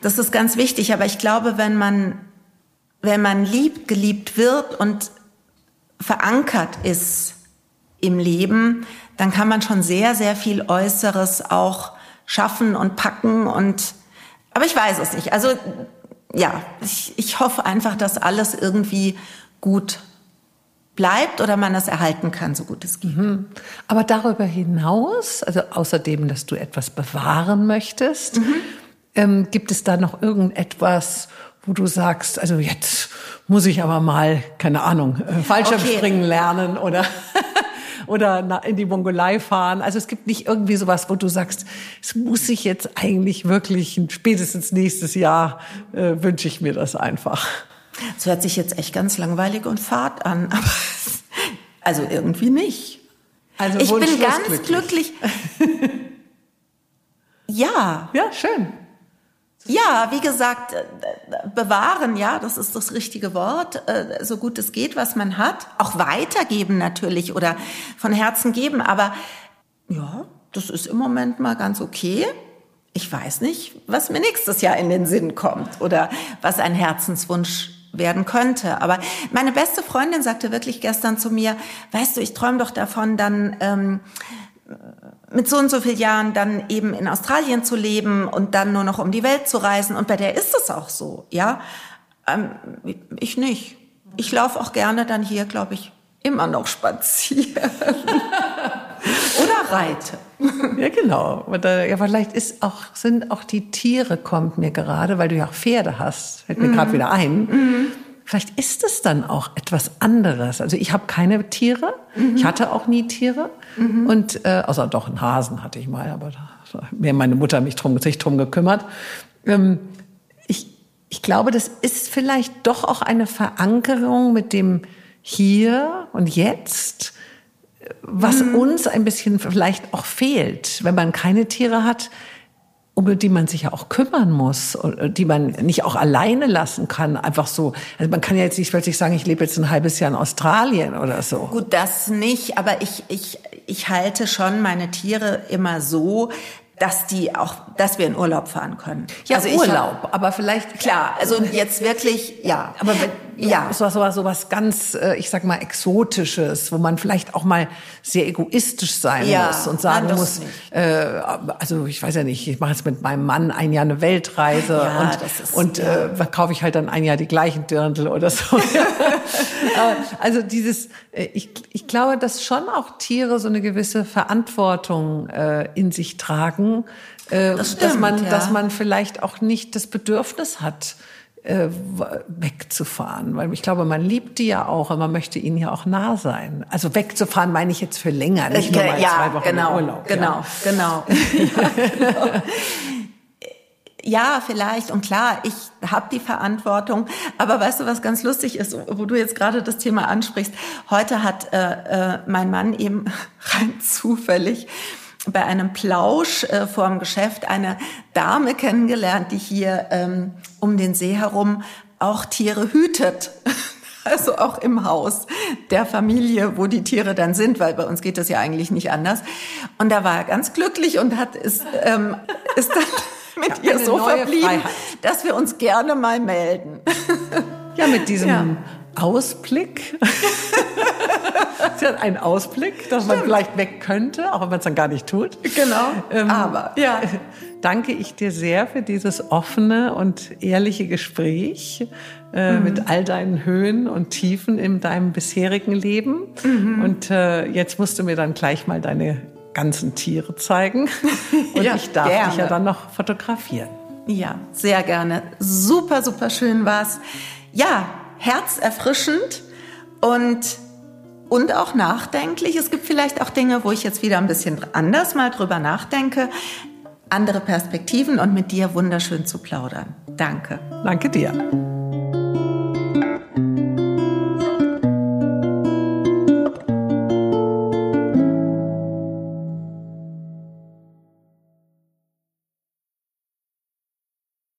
Das ist ganz wichtig. Aber ich glaube, wenn man wenn man liebt, geliebt wird und verankert ist im Leben, dann kann man schon sehr, sehr viel Äußeres auch schaffen und packen und, aber ich weiß es nicht. Also, ja, ich, ich hoffe einfach, dass alles irgendwie gut bleibt oder man es erhalten kann, so gut es geht. Mhm. Aber darüber hinaus, also außerdem, dass du etwas bewahren möchtest, mhm. ähm, gibt es da noch irgendetwas, wo du sagst, also jetzt muss ich aber mal, keine Ahnung, äh, Fallschirmspringen okay. lernen oder oder in die Mongolei fahren. Also es gibt nicht irgendwie sowas, wo du sagst, es muss ich jetzt eigentlich wirklich spätestens nächstes Jahr äh, wünsche ich mir das einfach. Es hört sich jetzt echt ganz langweilig und fad an, aber also irgendwie nicht. Also ich bin ganz glücklich. ja. Ja, schön. Ja, wie gesagt, äh, bewahren, ja, das ist das richtige Wort, äh, so gut es geht, was man hat. Auch weitergeben natürlich oder von Herzen geben, aber ja, das ist im Moment mal ganz okay. Ich weiß nicht, was mir nächstes Jahr in den Sinn kommt oder was ein Herzenswunsch werden könnte. Aber meine beste Freundin sagte wirklich gestern zu mir, weißt du, ich träume doch davon, dann ähm, mit so und so vielen Jahren dann eben in Australien zu leben und dann nur noch um die Welt zu reisen. Und bei der ist es auch so, ja. Ähm, ich nicht. Ich laufe auch gerne dann hier, glaube ich, immer noch spazieren. Oder reite. ja, genau. Ja, vielleicht ist auch, sind auch die Tiere, kommt mir gerade, weil du ja auch Pferde hast, fällt mir mhm. gerade wieder ein. Mhm vielleicht ist es dann auch etwas anderes. Also ich habe keine Tiere, mhm. ich hatte auch nie Tiere mhm. und äh, außer doch einen Hasen hatte ich mal, aber da hat mir meine Mutter mich drum, sich drum gekümmert. Ähm, ich, ich glaube, das ist vielleicht doch auch eine Verankerung mit dem Hier und Jetzt, was mhm. uns ein bisschen vielleicht auch fehlt, wenn man keine Tiere hat um die man sich ja auch kümmern muss, die man nicht auch alleine lassen kann, einfach so. Also man kann ja jetzt nicht plötzlich sagen, ich lebe jetzt ein halbes Jahr in Australien oder so. Gut, das nicht, aber ich, ich, ich halte schon meine Tiere immer so, dass die auch, dass wir in Urlaub fahren können. Ja, also Urlaub, hab, aber vielleicht klar. Also jetzt wirklich, ja. Aber wenn, ja, sowas, sowas, sowas ganz, äh, ich sag mal exotisches, wo man vielleicht auch mal sehr egoistisch sein ja, muss und sagen muss, äh, also ich weiß ja nicht, ich mache jetzt mit meinem Mann ein Jahr eine Weltreise ja, und ist, und ja. äh, kaufe ich halt dann ein Jahr die gleichen Dirndl oder so. also dieses, äh, ich, ich glaube, dass schon auch Tiere so eine gewisse Verantwortung äh, in sich tragen, äh, das stimmt, dass man, dass man vielleicht auch nicht das Bedürfnis hat, äh, wegzufahren, weil ich glaube, man liebt die ja auch und man möchte ihnen ja auch nah sein. Also wegzufahren meine ich jetzt für länger, nicht nur mal ja, zwei Wochen genau, Urlaub. Genau, ja. genau. ja, genau. Ja, vielleicht. Und klar, ich habe die Verantwortung. Aber weißt du, was ganz lustig ist, wo du jetzt gerade das Thema ansprichst? Heute hat äh, äh, mein Mann eben rein zufällig bei einem Plausch äh, vor dem Geschäft eine Dame kennengelernt, die hier ähm, um den See herum auch Tiere hütet. Also auch im Haus der Familie, wo die Tiere dann sind, weil bei uns geht das ja eigentlich nicht anders. Und da war er ganz glücklich und hat ist, ähm, ist dann mit ihr so verblieben, Freiheit. dass wir uns gerne mal melden. Ja, mit diesem ja. Ausblick ist ja ein Ausblick, dass Stimmt. man vielleicht weg könnte, auch wenn man es dann gar nicht tut. Genau. Ähm, Aber ja. Danke ich dir sehr für dieses offene und ehrliche Gespräch äh, mhm. mit all deinen Höhen und Tiefen in deinem bisherigen Leben. Mhm. Und äh, jetzt musst du mir dann gleich mal deine ganzen Tiere zeigen. Und ja, ich darf gerne. dich ja dann noch fotografieren. Ja, sehr gerne. Super, super schön war's. Ja, herzerfrischend und und auch nachdenklich. Es gibt vielleicht auch Dinge, wo ich jetzt wieder ein bisschen anders mal drüber nachdenke, andere Perspektiven und mit dir wunderschön zu plaudern. Danke. Danke dir.